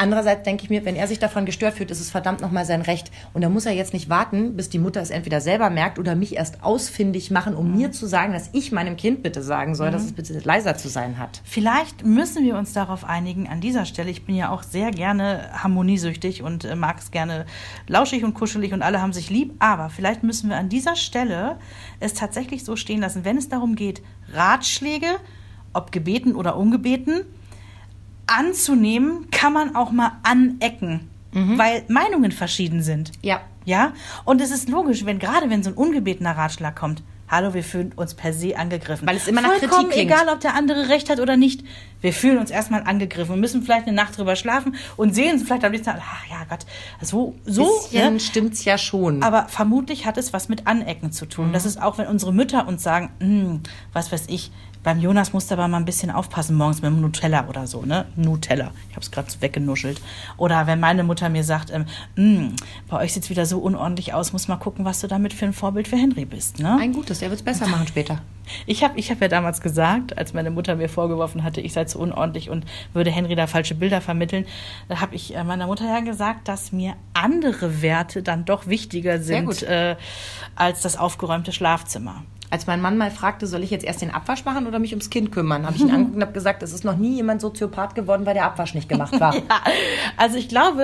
Andererseits denke ich mir, wenn er sich davon gestört fühlt, ist es verdammt nochmal sein Recht. Und da muss er jetzt nicht warten, bis die Mutter es entweder selber merkt oder mich erst ausfindig machen, um mir zu sagen, dass ich meinem Kind bitte sagen soll, dass es bitte leiser zu sein hat. Vielleicht müssen wir uns darauf einigen an dieser Stelle. Ich bin ja auch sehr gerne harmoniesüchtig und äh, mag es gerne lauschig und kuschelig und alle haben sich lieb. Aber vielleicht müssen wir an dieser Stelle es tatsächlich so stehen lassen, wenn es darum geht, Ratschläge, ob gebeten oder ungebeten, anzunehmen, kann man auch mal anecken, weil Meinungen verschieden sind. Ja. Ja, und es ist logisch, wenn gerade wenn so ein ungebetener Ratschlag kommt, hallo, wir fühlen uns per se angegriffen. Weil es immer nach Kritik Vollkommen klingt. egal, ob der andere recht hat oder nicht. Wir fühlen uns erstmal angegriffen und müssen vielleicht eine Nacht drüber schlafen und sehen es vielleicht am nächsten Tag, ach ja Gott, so, so. Bisschen ne? stimmt's ja schon. Aber vermutlich hat es was mit Anecken zu tun. Das ist auch, wenn unsere Mütter uns sagen, "Hm, was weiß ich, beim Jonas musst du aber mal ein bisschen aufpassen morgens mit dem Nutella oder so, ne? Nutella. Ich habe es gerade so weggenuschelt. Oder wenn meine Mutter mir sagt, ähm, "Hm, bei euch sieht's wieder so unordentlich aus, muss mal gucken, was du damit für ein Vorbild für Henry bist, ne? Ein gutes, der wird's besser machen später. Ich habe ich hab ja damals gesagt, als meine Mutter mir vorgeworfen hatte, ich sei zu unordentlich und würde Henry da falsche Bilder vermitteln, da habe ich äh, meiner Mutter ja gesagt, dass mir andere Werte dann doch wichtiger sind äh, als das aufgeräumte Schlafzimmer. Als mein Mann mal fragte, soll ich jetzt erst den Abwasch machen oder mich ums Kind kümmern, habe ich ihn (laughs) angeguckt und habe gesagt, es ist noch nie jemand Soziopath geworden, weil der Abwasch nicht gemacht (laughs) war. Ja, also ich glaube,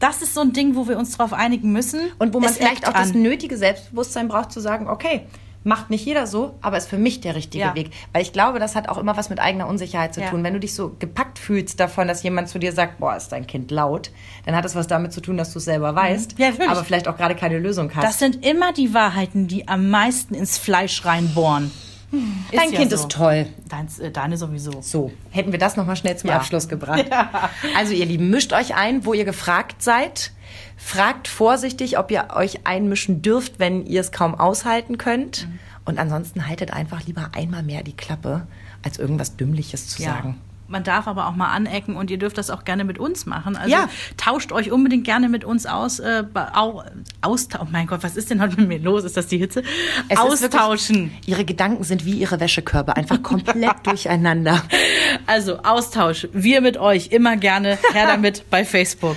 das ist so ein Ding, wo wir uns darauf einigen müssen. Und wo man Es vielleicht auch das an. nötige Selbstbewusstsein braucht, zu sagen, okay, macht nicht jeder so, aber ist für mich der richtige Ja. Weg. Weil ich glaube, das hat auch immer was mit eigener Unsicherheit zu Ja. tun. Wenn du dich so gepackt fühlst davon, dass jemand zu dir sagt, boah, ist dein Kind laut, dann hat es was damit zu tun, dass du es selber weißt, Ja, aber vielleicht auch gerade keine Lösung hast. Das sind immer die Wahrheiten, die am meisten ins Fleisch reinbohren. dein ja Kind so. ist toll. Deins, äh, deine sowieso. So, hätten wir das nochmal schnell zum. Abschluss gebracht. (laughs) Also ihr Lieben, mischt euch ein, wo ihr gefragt seid. Fragt vorsichtig, ob ihr euch einmischen dürft, wenn ihr es kaum aushalten könnt. Mhm. Und ansonsten haltet einfach lieber einmal mehr die Klappe, als irgendwas Dümmliches zu sagen. Man darf aber auch mal anecken und ihr dürft das auch gerne mit uns machen. Also Ja. tauscht euch unbedingt gerne mit uns aus. Äh, au, austauschen. Oh mein Gott, was ist denn heute mit mir los? Ist das die Hitze? Es Austauschen. Wirklich, ihre Gedanken sind wie ihre Wäschekörbe, einfach komplett (laughs) durcheinander. Also Austausch. Wir mit euch immer gerne. Her (laughs) damit bei Facebook.